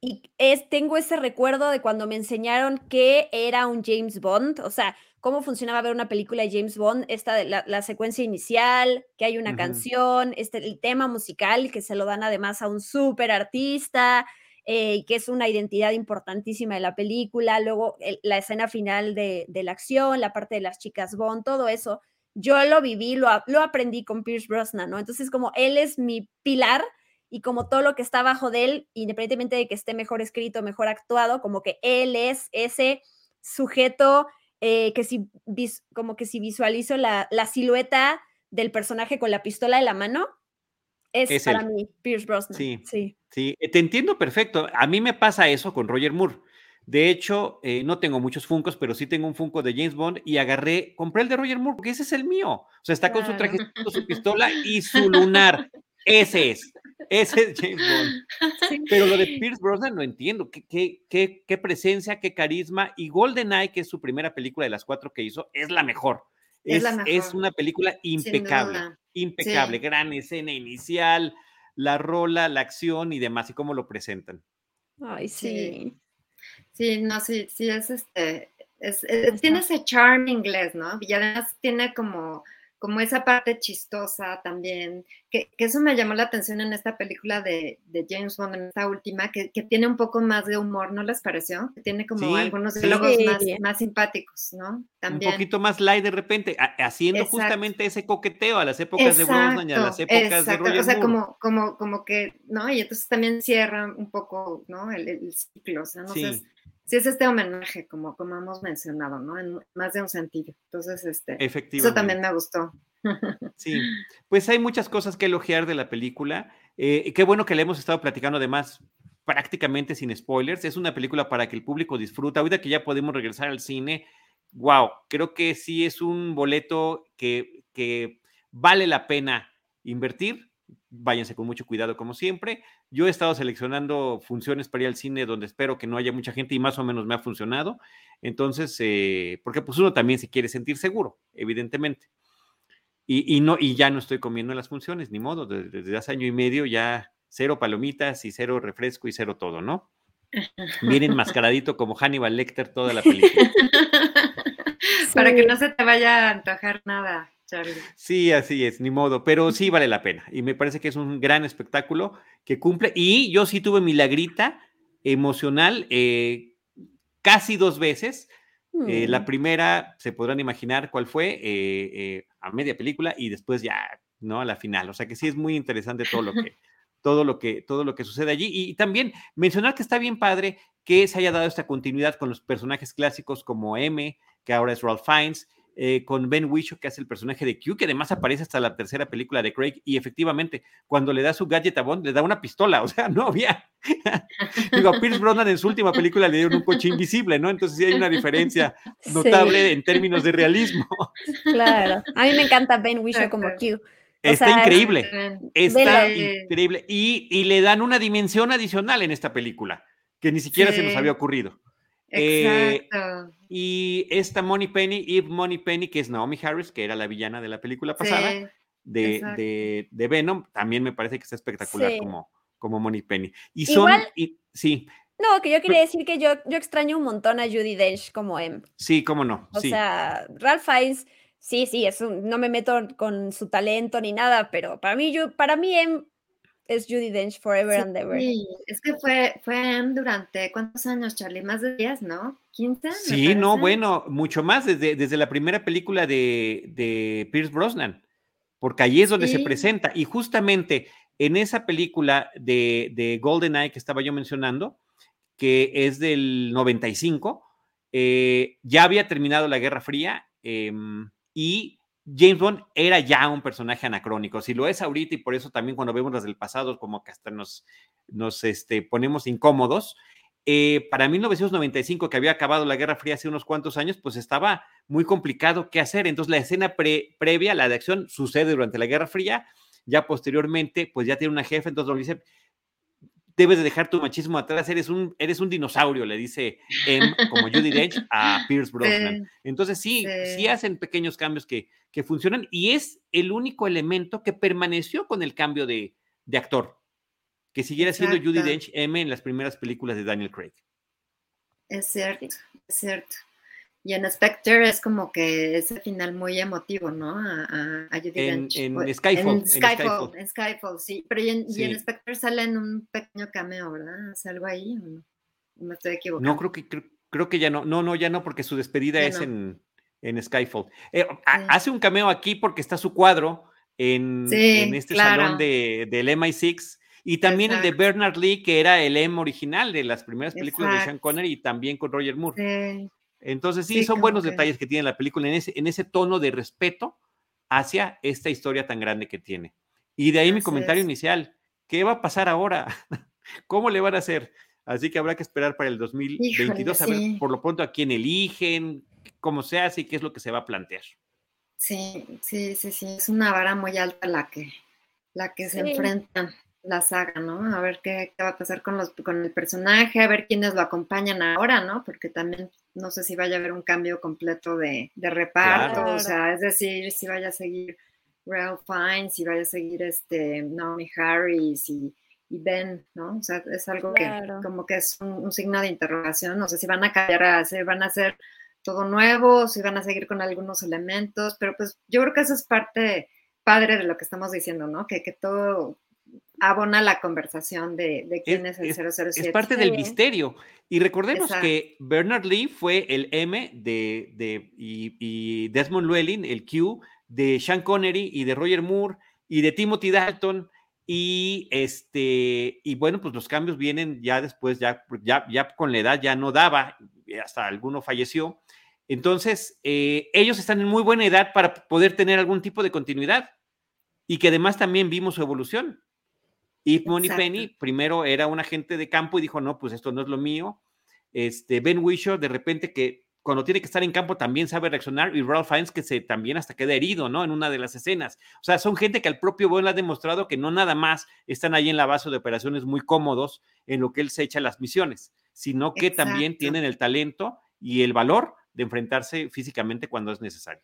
y es, tengo ese recuerdo de cuando me enseñaron que era un James Bond, o sea, cómo funcionaba ver una película de James Bond, esta, la, la secuencia inicial, que hay una canción, este, el tema musical que se lo dan además a un súper artista, eh, que es una identidad importantísima de la película, luego la escena final de, de, la acción, la parte de las chicas Bond, todo eso, yo lo viví, lo, lo aprendí con Pierce Brosnan, ¿no? Entonces, como él es mi pilar y como todo lo que está abajo de él, independientemente de que esté mejor escrito, mejor actuado, como que él es ese sujeto eh, que si, como que si visualizo la, la, silueta del personaje con la pistola en la mano, es, para mí Pierce Brosnan. Sí, sí, sí, te entiendo perfecto. A mí me pasa eso con Roger Moore. De hecho, eh, no tengo muchos Funcos, pero sí tengo un Funko de James Bond y agarré, compré el de Roger Moore porque ese es el mío. O sea, está con su traje, su pistola y su lunar. Ese es. Ese es James Bond. Pero lo de Pierce Brosnan no entiendo. ¿Qué, qué, qué, presencia, qué carisma. Y GoldenEye, que es su primera película de las cuatro que hizo, es la mejor. Es, es, una película impecable. Impecable. Gran escena inicial, la rola, la acción y demás. Y cómo lo presentan. Ay, sí. Sí, no, sí, sí, es este. tiene ese charm inglés, ¿no? Y además tiene como como esa parte chistosa también, que, eso me llamó la atención en esta película de, James Bond, en esta última, que, tiene un poco más de humor, ¿no les pareció? Que tiene como algunos diálogos más, simpáticos, ¿no? También. Un poquito más light de repente, haciendo justamente ese coqueteo a las épocas de Brosnan y a las épocas de Roger O sea, como, como, como que, ¿no? Y entonces también cierra un poco, ¿no? El, ciclo, o sea, no sé sí es este homenaje, como, como hemos mencionado, ¿no? En más de un sentido. Entonces, este, eso también me gustó. Sí, pues hay muchas cosas que elogiar de la película. Eh, qué bueno que le hemos estado platicando además prácticamente sin spoilers. Es una película para que el público disfruta. Ahorita que ya podemos regresar al cine, wow, creo que sí es un boleto que, que vale la pena invertir váyanse con mucho cuidado como siempre. Yo he estado seleccionando funciones para ir al cine donde espero que no haya mucha gente y más o menos me ha funcionado. Entonces, eh, porque pues uno también se quiere sentir seguro, evidentemente. Y, no, y ya no estoy comiendo en las funciones, ni modo, desde, hace año y medio ya cero palomitas y cero refresco y cero todo, ¿no? Miren mascaradito como Hannibal Lecter toda la película. Para que no se te vaya a antojar nada. Sí, así es, ni modo, pero sí vale la pena. Y me parece que es un gran espectáculo que cumple. Y yo sí tuve mi lagrita emocional eh, casi dos veces. Eh, la mm. primera, se podrán imaginar cuál fue, eh, a media película y después ya, ¿no? A la final. O sea que sí es muy interesante todo lo que, todo lo que, todo lo que sucede allí. Y, y también mencionar que está bien padre que se haya dado esta continuidad con los personajes clásicos como M, que ahora es Ralph Fiennes, eh, con Ben Whishaw, que hace el personaje de Q, que además aparece hasta la tercera película de Craig, y efectivamente, cuando le da su gadget a Bond, le da una pistola, o sea, no había. Digo, a Pierce Brosnan en su última película le dieron un coche invisible, ¿no? Entonces sí hay una diferencia notable en términos de realismo. Claro, a mí me encanta Ben Whishaw como Q. está increíble, está increíble. Y, y, le dan una dimensión adicional en esta película, que ni siquiera se nos había ocurrido. Eh, y esta Money Penny, Eve Money Penny, que es Naomi Harris, que era la villana de la película pasada, de, de, Venom, también me parece que está espectacular como, como Money Penny. Y son, y, sí, No, que yo quería decir que yo, yo extraño un montón a Judy Dench como M. Sí, cómo no. O sí. sea, Ralph Fiennes, sí, sí, es no me meto con su talento ni nada, pero para mí, yo, para mí M es Judy Dench forever and ever. Sí, es que fue, fue durante, ¿cuántos años, Charlie? Más de 10, ¿no? ¿15? Sí, no, bueno, mucho más desde, desde la primera película de, de Pierce Brosnan, porque allí es donde se presenta. Y justamente en esa película de, de GoldenEye que estaba yo mencionando, que es del 95, eh, ya había terminado la Guerra Fría em, y James Bond era ya un personaje anacrónico. Si lo es ahorita y por eso también cuando vemos las del pasado, como que hasta nos, nos este, ponemos incómodos. Eh, para 1995, que había acabado la Guerra Fría hace unos cuantos años, pues estaba muy complicado qué hacer. Entonces la escena previa, la de acción, sucede durante la Guerra Fría. Ya posteriormente, pues ya tiene una jefe, entonces lo dice, debes de dejar tu machismo atrás, eres un, eres un dinosaurio, le dice M, como Judy Dench, a Pierce Brosnan. Entonces sí, sí, hacen pequeños cambios que, que, funcionan y es el único elemento que permaneció con el cambio de, de actor, que siguiera siendo Judy Dench M en las primeras películas de Daniel Craig. Es cierto, es cierto. Y en Spectre es como que ese final muy emotivo, ¿no? A, a, Judy en, Dench. En, pues, Skyfall, en, Skyfall, en Skyfall. sí. Pero y en, sí. y en, Spectre sale en un pequeño cameo, ¿verdad? ¿Hace algo ahí o no? Me estoy equivocando. No, creo que, creo, creo, que ya no. No, no, ya no, porque su despedida ya es no. en, en Skyfall. Eh, sí. Hace un cameo aquí porque está su cuadro en, sí, en este claro. salón de, del MI6. Y también Exacto. el de Bernard Lee, que era el M original de las primeras películas Exacto. de Sean Connery y también con Roger Moore. Sí. Entonces, sí, sí son buenos que... detalles que tiene la película en ese, en ese tono de respeto hacia esta historia tan grande que tiene. Y de ahí Así mi comentario es. inicial. ¿Qué va a pasar ahora? ¿Cómo le van a hacer? Así que habrá que esperar para el 2022 Híjole, a ver sí. por lo pronto a quién eligen, cómo se hace y qué es lo que se va a plantear. Sí, sí, sí, sí. Es una vara muy alta la que, la que se enfrentan la saga, ¿no? A ver qué, qué, va a pasar con, los, con el personaje, a ver quiénes lo acompañan ahora, ¿no? Porque también no sé si vaya a haber un cambio completo de, de reparto, claro. o sea, es decir, si vaya a seguir Ralph Fiennes, si vaya a seguir este Naomi Harris y, y Ben, ¿no? O sea, es algo claro. que como que es un, un, signo de interrogación, no sé si van a cambiar, a hacer, van a hacer todo nuevo, si van a seguir con algunos elementos, pero pues yo creo que eso es parte padre de lo que estamos diciendo, ¿no? Que, que todo abona la conversación de, de quién es, es, el 007. Es parte del misterio. Y recordemos Exacto. que Bernard Lee fue el M de, de y, y, Desmond Llewellyn, el Q de Sean Connery y de Roger Moore y de Timothy Dalton. Y este, y bueno, pues los cambios vienen ya después, ya, ya, ya con la edad ya no daba, hasta alguno falleció. Entonces, eh, ellos están en muy buena edad para poder tener algún tipo de continuidad y que además también vimos su evolución. Y Penny primero era un agente de campo y dijo, no, pues esto no es lo mío. Este, Ben Whishaw, de repente que cuando tiene que estar en campo también sabe reaccionar y Ralph Fiennes que se también hasta queda herido, ¿no? En una de las escenas. O sea, son gente que al propio Bond ha demostrado que no nada más están ahí en la base de operaciones muy cómodos en lo que él se echa las misiones, sino que Exacto. también tienen el talento y el valor de enfrentarse físicamente cuando es necesario.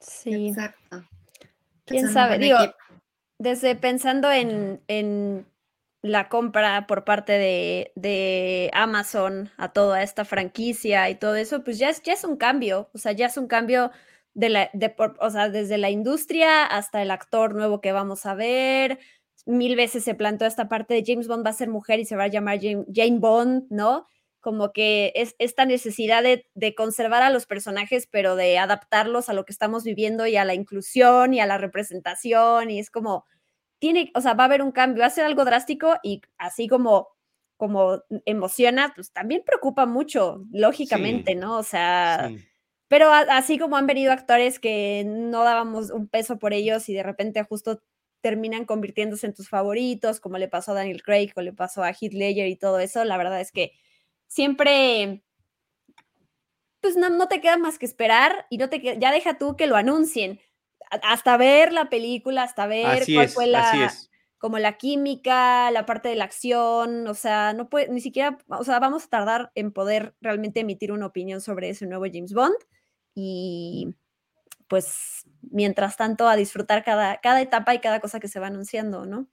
Sí. Exacto. ¿Quién sabe? Digo, desde pensando en, en, la compra por parte de, de, Amazon a toda esta franquicia y todo eso, pues ya es, ya es un cambio, o sea, ya es un cambio de la, de, o sea, desde la industria hasta el actor nuevo que vamos a ver. Mil veces se planteó esta parte de James Bond va a ser mujer y se va a llamar Jane, Jane Bond, ¿no? Como que es esta necesidad de, de, conservar a los personajes, pero de adaptarlos a lo que estamos viviendo y a la inclusión y a la representación. Y es como, tiene, o sea, va a haber un cambio, va a ser algo drástico y así como, como emociona, pues también preocupa mucho, lógicamente, sí, ¿no? O sea, sí. pero a, así como han venido actores que no dábamos un peso por ellos y de repente justo terminan convirtiéndose en tus favoritos, como le pasó a Daniel Craig o le pasó a Heath Ledger y todo eso, la verdad es que siempre pues no, no te queda más que esperar y no te queda, ya deja tú que lo anuncien hasta ver la película, hasta ver así cuál es, fue la, como la química, la parte de la acción, o sea, no puede, ni siquiera, o sea, vamos a tardar en poder realmente emitir una opinión sobre ese nuevo James Bond y pues mientras tanto a disfrutar cada, cada etapa y cada cosa que se va anunciando, ¿no?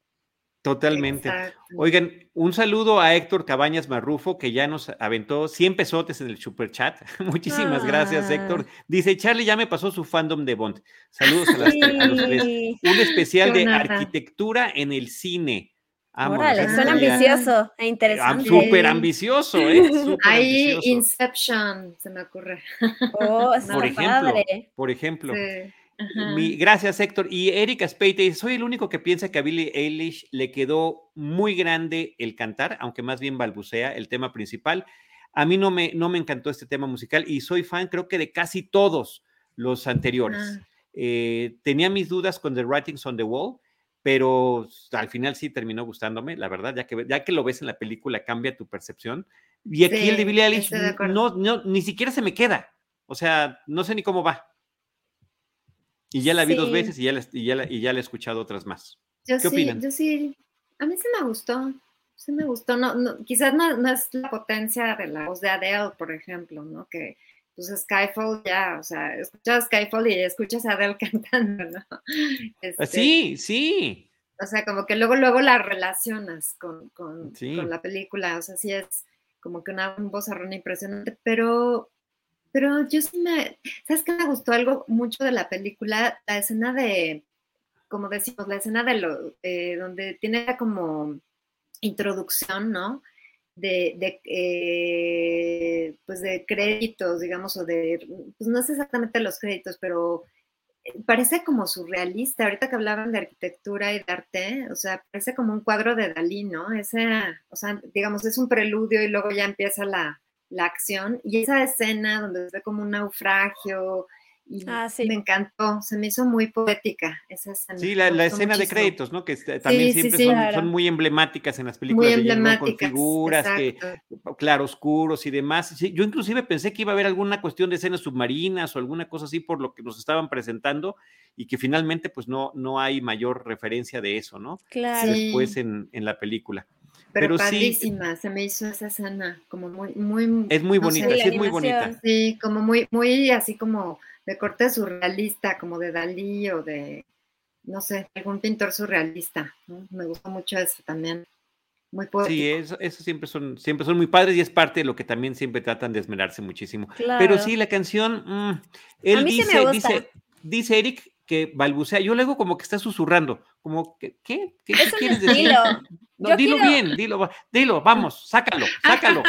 Totalmente. Oigan, un saludo a Héctor Cabañas Marrufo, que ya nos aventó 100 pesotes en el super chat. Muchísimas gracias, Héctor. Ah. Dice, Charlie ya me pasó su fandom de Bond. Saludos a, las, los tres. Un especial de arquitectura en el cine. Órale, suena ambicioso e interesante. Súper ambicioso, ¿eh? Ahí Inception, se me ocurre. Oh, por ejemplo, por ejemplo. Gracias, Héctor. Y Erika Speite, soy el único que piensa que a Billie Eilish le quedó muy grande el cantar, aunque más bien balbucea el tema principal. A mí no me, no me encantó este tema musical y soy fan, creo que de casi todos los anteriores. Ah. Eh, tenía mis dudas con The Writings on the Wall, pero al final sí terminó gustándome, la verdad, ya que, ya que lo ves en la película cambia tu percepción. Y aquí el de Billie Eilish no, no, ni siquiera se me queda, o sea, no sé ni cómo va. Y ya la vi dos veces y ya, la, y, ya y ya la he escuchado otras más. Yo ¿Qué opinan? Yo sí, a mí sí me gustó, sí me gustó, no, no quizás no, no, es la potencia de la voz de Adele, por ejemplo, ¿no? Que pues Skyfall ya, o sea, escuchas Skyfall y escuchas a Adele cantando, ¿no? Este, sí, sí. O sea, como que luego, luego la relacionas con, con, la película, o sea, sí es como que una voz arrona impresionante, pero, pero yo sí me, ¿sabes qué me gustó algo mucho de la película? La escena de, como decimos, la escena de lo, eh, donde tiene como introducción, ¿no? de, eh, pues de créditos, digamos, o de, pues no sé exactamente los créditos, pero eh, parece como surrealista. Ahorita que hablaban de arquitectura y de arte, o sea, parece como un cuadro de Dalí, ¿no? Ese, o sea, digamos, es un preludio y luego ya empieza la, la acción. Y esa escena donde se ve como un naufragio, Ah, me encantó, se me hizo muy poética esa escena. Sí, la, escena de créditos, ¿no? Que también siempre son, muy emblemáticas en las películas. Muy emblemáticas, con figuras, que, claroscuros y demás. yo inclusive pensé que iba a haber alguna cuestión de escenas submarinas o alguna cosa así por lo que nos estaban presentando y que finalmente pues no, no hay mayor referencia de eso, ¿no? Claro. Después en, en la película. Pero, padrísima, se me hizo esa escena como muy, muy. Es muy bonita, sí, es muy bonita. Sí, como muy, muy así como de corte surrealista, como de Dalí o de, no sé, algún pintor surrealista. Me gustó mucho eso también. Muy poético. Sí, eso, eso, siempre, son, siempre son muy padres y es parte de lo que también siempre tratan de esmerarse muchísimo. Pero sí, la canción, mm, él dice, dice, dice Eric que balbucea. Yo luego como que está susurrando, como, ¿qué, qué, qué, quieres decir? No, dilo bien, dilo, dilo, vamos, sácalo, sácalo.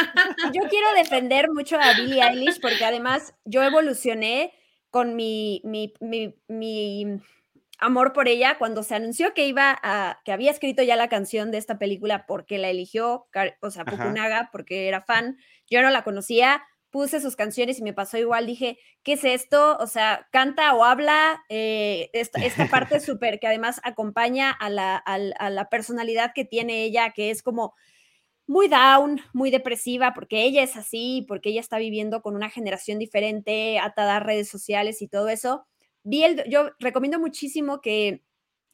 Yo quiero defender mucho a Billie Eilish porque además yo evolucioné con mi, mi, mi, amor por ella cuando se anunció que iba a, que había escrito ya la canción de esta película porque la eligió, o sea, Fukunaga, porque era fan, yo no la conocía, puse sus canciones y me pasó igual, dije, ¿qué es esto? O sea, canta o habla, eh, esta, esta, parte súper que además acompaña a la, a la personalidad que tiene ella, que es como muy down, muy depresiva, porque ella es así, porque ella está viviendo con una generación diferente, atada a redes sociales y todo eso. Vi el, yo recomiendo muchísimo que,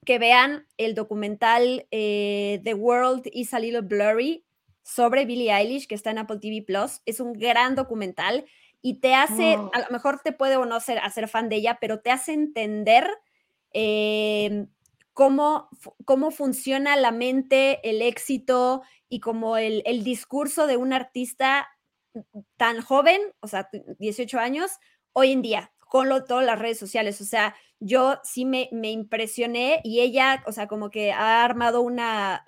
que vean el documental eh, The World is a Little Blurry sobre Billie Eilish, que está en Apple TV Plus. Es un gran documental y te hace, oh. a lo mejor te puede o no ser, hacer fan de ella, pero te hace entender eh, cómo, cómo funciona la mente, el éxito y como el, discurso de un artista tan joven, o sea, 18 años, hoy en día, con todas las redes sociales. O sea, yo sí me, me, impresioné y ella, o sea, como que ha armado una,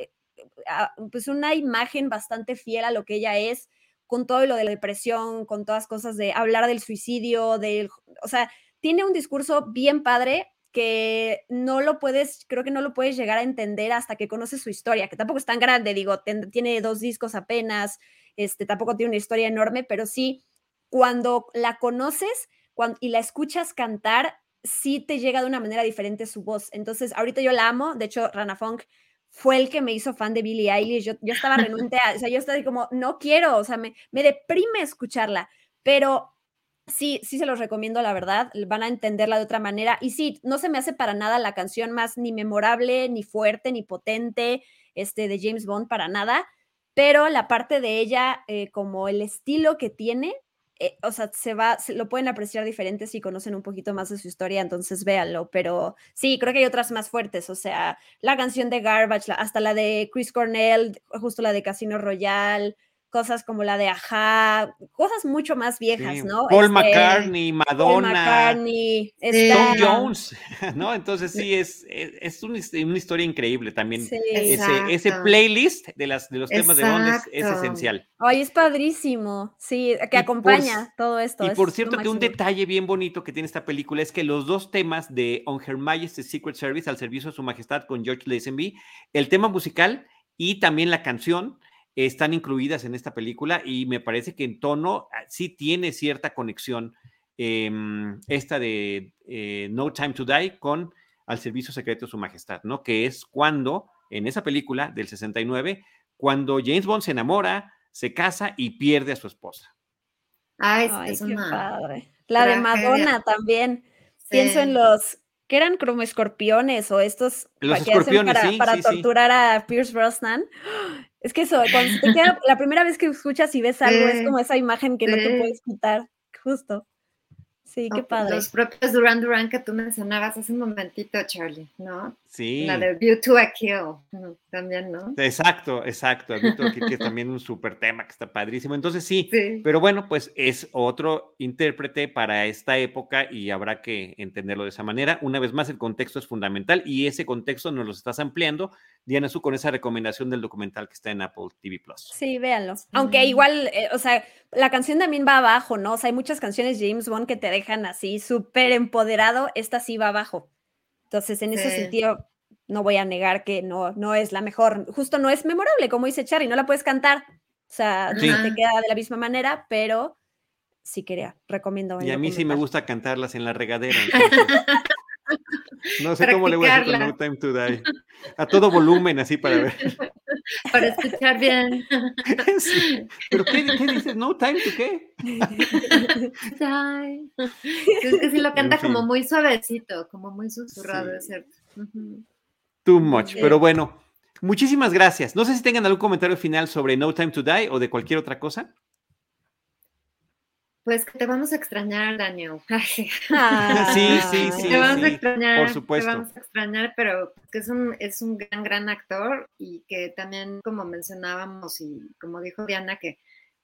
pues una imagen bastante fiel a lo que ella es, con todo lo de la depresión, con todas cosas de hablar del suicidio, del, o sea, tiene un discurso bien padre que no lo puedes, creo que no lo puedes llegar a entender hasta que conoces su historia, que tampoco es tan grande, digo, tiene dos discos apenas, este, tampoco tiene una historia enorme, pero sí, cuando la conoces y la escuchas cantar, sí te llega de una manera diferente su voz. Entonces, ahorita yo la amo, de hecho, Rana Funk fue el que me hizo fan de Billie Eilish, yo, yo estaba renuente, o sea, yo estaba como, no quiero, o sea, me, me deprime escucharla, pero sí, sí se los recomiendo, la verdad, van a entenderla de otra manera. Y sí, no se me hace para nada la canción más ni memorable, ni fuerte, ni potente este, de James Bond, para nada, pero la parte de ella, eh, como el estilo que tiene, eh, o sea, se va, se lo pueden apreciar diferente si conocen un poquito más de su historia, entonces véanlo, pero sí, creo que hay otras más fuertes, o sea, la canción de Garbage, hasta la de Chris Cornell, justo la de Casino Royale, cosas como la de Aja, cosas mucho más viejas, ¿no? Paul este, McCartney, Madonna, Paul McCartney, Tom Jones, ¿no? Entonces sí, es, es, una, historia increíble también. ese, ese, playlist de, las, de los temas de Bond es, esencial. Ay, es padrísimo, sí, que acompaña todo esto. Y por cierto que un detalle bien bonito que tiene esta película es que los dos temas de On Her Majesty's Secret Service al servicio de su majestad con George Lazenby, el tema musical y también la canción, están incluidas en esta película y me parece que en tono ah, sí tiene cierta conexión em, esta de eh, No Time to Die con Al Servicio Secreto de Su Majestad, ¿no? Que es cuando, en esa película del 69, cuando James Bond se enamora, se casa y pierde a su esposa. Ay, es qué padre. La de Madonna también. Pienso en los que eran como escorpiones o estos los escorpiones, para, sí, para torturar a Pierce Brosnan. Es que eso, cuando te queda, la primera vez que escuchas y ves algo, es como esa imagen que no te puedes quitar, justo. Sí, qué padre. Los propios Duran Duran que tú mencionabas hace un momentito, Charlie, ¿no? Sí. La de View to a Kill, también, ¿no? Exacto, exacto. View to a Kill, que es también un súper tema que está padrísimo. Entonces sí, pero bueno, pues es otro intérprete para esta época y habrá que entenderlo de esa manera. Una vez más, el contexto es fundamental y ese contexto nos lo estás ampliando, Diana Su, con esa recomendación del documental que está en Apple TV Plus. Sí, véanlo. Aunque igual, eh, o sea, la canción también va abajo, ¿no? O sea, hay muchas canciones James Bond que te dejan así súper empoderado, esta sí va abajo. Entonces, en ese sentido, no voy a negar que no, no es la mejor, justo no es memorable, como dice Charlie, no la puedes cantar, o sea, no te queda de la misma manera, pero sí quería, recomiendo. Y a mí sí me gusta cantarlas en la regadera. no sé cómo le voy a hacer con No Time to Die. A todo volumen, así para ver. Para escuchar bien. ¿Pero qué, dices? ¿No time to qué? Es que si lo canta como muy suavecito, como muy susurrado, es cierto. Too much, pero bueno. Muchísimas gracias. No sé si tengan algún comentario final sobre No Time to Die o de cualquier otra cosa. Pues que te vamos a extrañar, Daniel. sí, sí, sí. Te vamos a extrañar. Por supuesto. Te vamos a extrañar, pero que es un, es un gran, gran actor y que también, como mencionábamos y como dijo Diana, que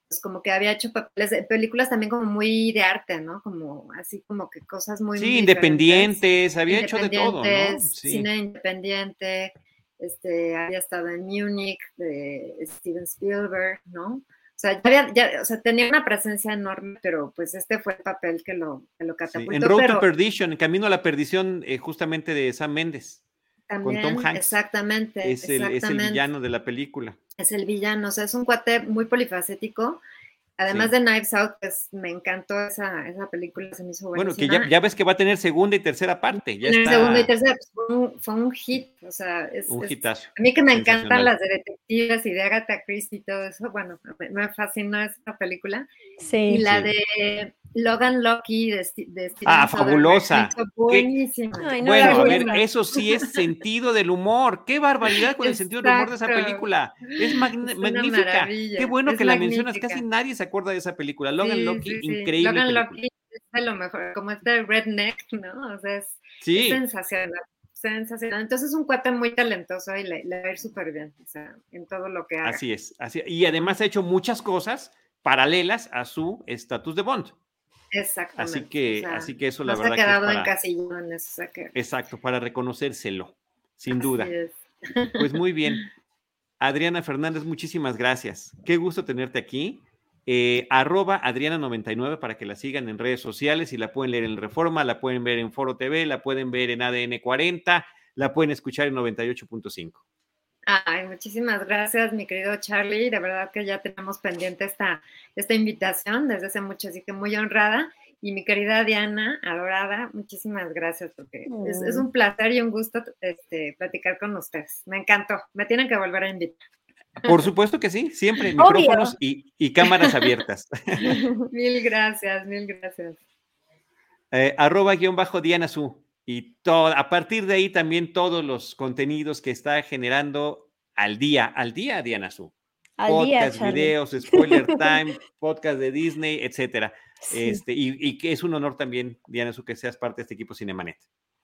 pues como que había hecho papeles, películas también como muy de arte, ¿no? Como así como que cosas muy... Sí, independientes, había hecho de todo, ¿no? Cine independiente, este, había estado en Munich de Steven Spielberg, ¿no? O sea, ya, o sea, tenía una presencia enorme, pero pues este fue el papel que lo, que lo catapultó. en Road to Perdition, en Camino a la Perdición, eh, justamente de Sam Mendes. con Tom Hanks. Exactamente es, el, es el villano de la película. Es el villano, o sea, es un cuate muy polifacético Además de Knives Out, pues me encantó esa, esa película, se me hizo Bueno, que ya, ya, ves que va a tener segunda y tercera parte. Ya está... Segunda y tercera, pues fue, un, hit, o sea, es, un hitazo. A mí que me encantan las de detectives y de Agatha Christie y todo eso, bueno, me, me fascinó esa película. Sí. Y la de Logan Lucky de, de Steven Ah, fabulosa. Buenísima. bueno, a ver, eso sí es sentido del humor. Qué barbaridad con el sentido del humor de esa película. Es, magnífica. Qué bueno que la mencionas. Casi nadie se acuerda de esa película. Logan Lucky, increíble. Logan Lucky es lo mejor, como este redneck, ¿no? O sea, es, sensacional. Sensacional. Entonces es un cuate muy talentoso y le, le va a ir súper bien, o sea, en todo lo que haga. Así es, así Y además ha hecho muchas cosas paralelas a su estatus de Bond. Exactamente. Así que, así que eso la verdad. Se ha quedado en casillones. Exacto, para reconocérselo, sin duda. Pues muy bien. Adriana Fernández, muchísimas gracias. Qué gusto tenerte aquí. Eh, arroba Adriana99 para que la sigan en redes sociales y la pueden leer en Reforma, la pueden ver en Foro TV, la pueden ver en ADN 40, la pueden escuchar en 98.5. Ay, muchísimas gracias, mi querido Charlie. De verdad que ya tenemos pendiente esta, esta invitación desde hace mucho, así que muy honrada. Y mi querida Diana, adorada, muchísimas gracias porque es, un placer y un gusto este, platicar con ustedes. Me encantó. Me tienen que volver a invitar. Por supuesto que sí, siempre micrófonos y, cámaras abiertas. mil gracias, mil gracias. Eh, arroba guion bajo Diana Su y todo, a partir de ahí también todos los contenidos que está generando al día, al día Diana Su. podcast, videos, spoiler time, podcast de Disney, etcétera. Este, y, que es un honor también, Diana, su que seas parte de este equipo Cinemanet.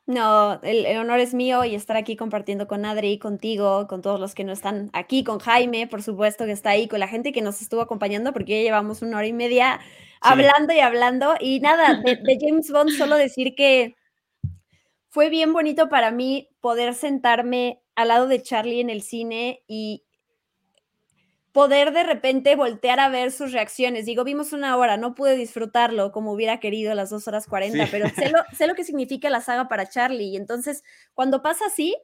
No, el, honor es mío y estar aquí compartiendo con Adri, contigo, con todos los que no están aquí, con Jaime, por supuesto, que está ahí, con la gente que nos estuvo acompañando, porque ya llevamos una hora y media hablando y hablando. Y nada, de James Bond, solo decir que fue bien bonito para mí poder sentarme al lado de Charlie en el cine y poder de repente voltear a ver sus reacciones. Digo, vimos una hora, no pude disfrutarlo como hubiera querido las dos horas cuarenta, pero sé lo, sé lo, que significa la saga para Charlie. Y entonces, cuando pasa así,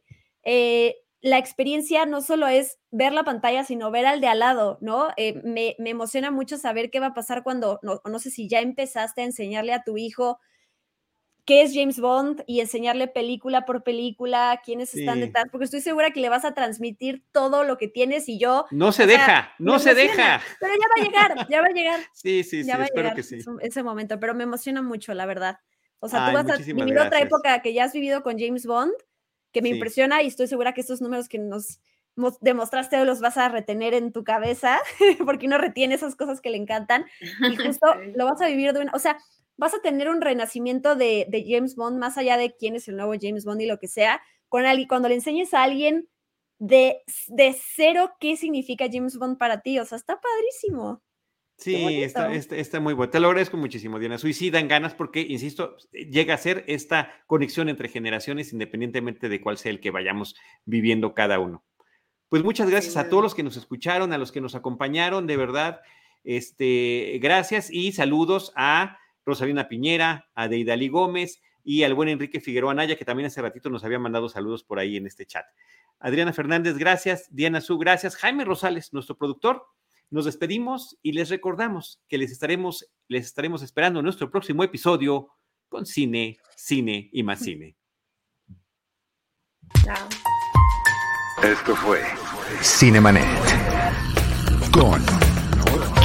eh, la experiencia no solo es ver la pantalla, sino ver al de al lado, ¿no? Eh, me, me, emociona mucho saber qué va a pasar cuando, no, no sé si ya empezaste a enseñarle a tu hijo qué es James Bond y enseñarle película por película, quiénes están detrás, porque estoy segura que le vas a transmitir todo lo que tienes y yo... No se deja, no se deja. Pero ya va a llegar, ya va a llegar. Sí, sí, sí, espero que sí. Ese momento, pero me emociona mucho, la verdad. O sea, tú vas a vivir otra época que ya has vivido con James Bond, que me impresiona y estoy segura que estos números que nos demostraste los vas a retener en tu cabeza, porque uno retiene esas cosas que le encantan y justo lo vas a vivir de una, o sea, vas a tener un renacimiento de, James Bond, más allá de quién es el nuevo James Bond y lo que sea, con alguien, cuando le enseñes a alguien de, de cero qué significa James Bond para ti, o sea, está padrísimo. Sí, está, está, muy bueno. Te lo agradezco muchísimo, Diana. Suicidan ganas porque, insisto, llega a ser esta conexión entre generaciones independientemente de cuál sea el que vayamos viviendo cada uno. Pues muchas gracias a todos los que nos escucharon, a los que nos acompañaron, de verdad. Este, gracias y saludos a Rosalina Piñera, a Deidali Gómez y al buen Enrique Figueroa Naya, que también hace ratito nos había mandado saludos por ahí en este chat. Adriana Fernández, gracias. Diana Su, gracias. Jaime Rosales, nuestro productor. Nos despedimos y les recordamos que les estaremos, les estaremos esperando en nuestro próximo episodio con cine, cine y más cine. Chao. Esto fue Cinemanet con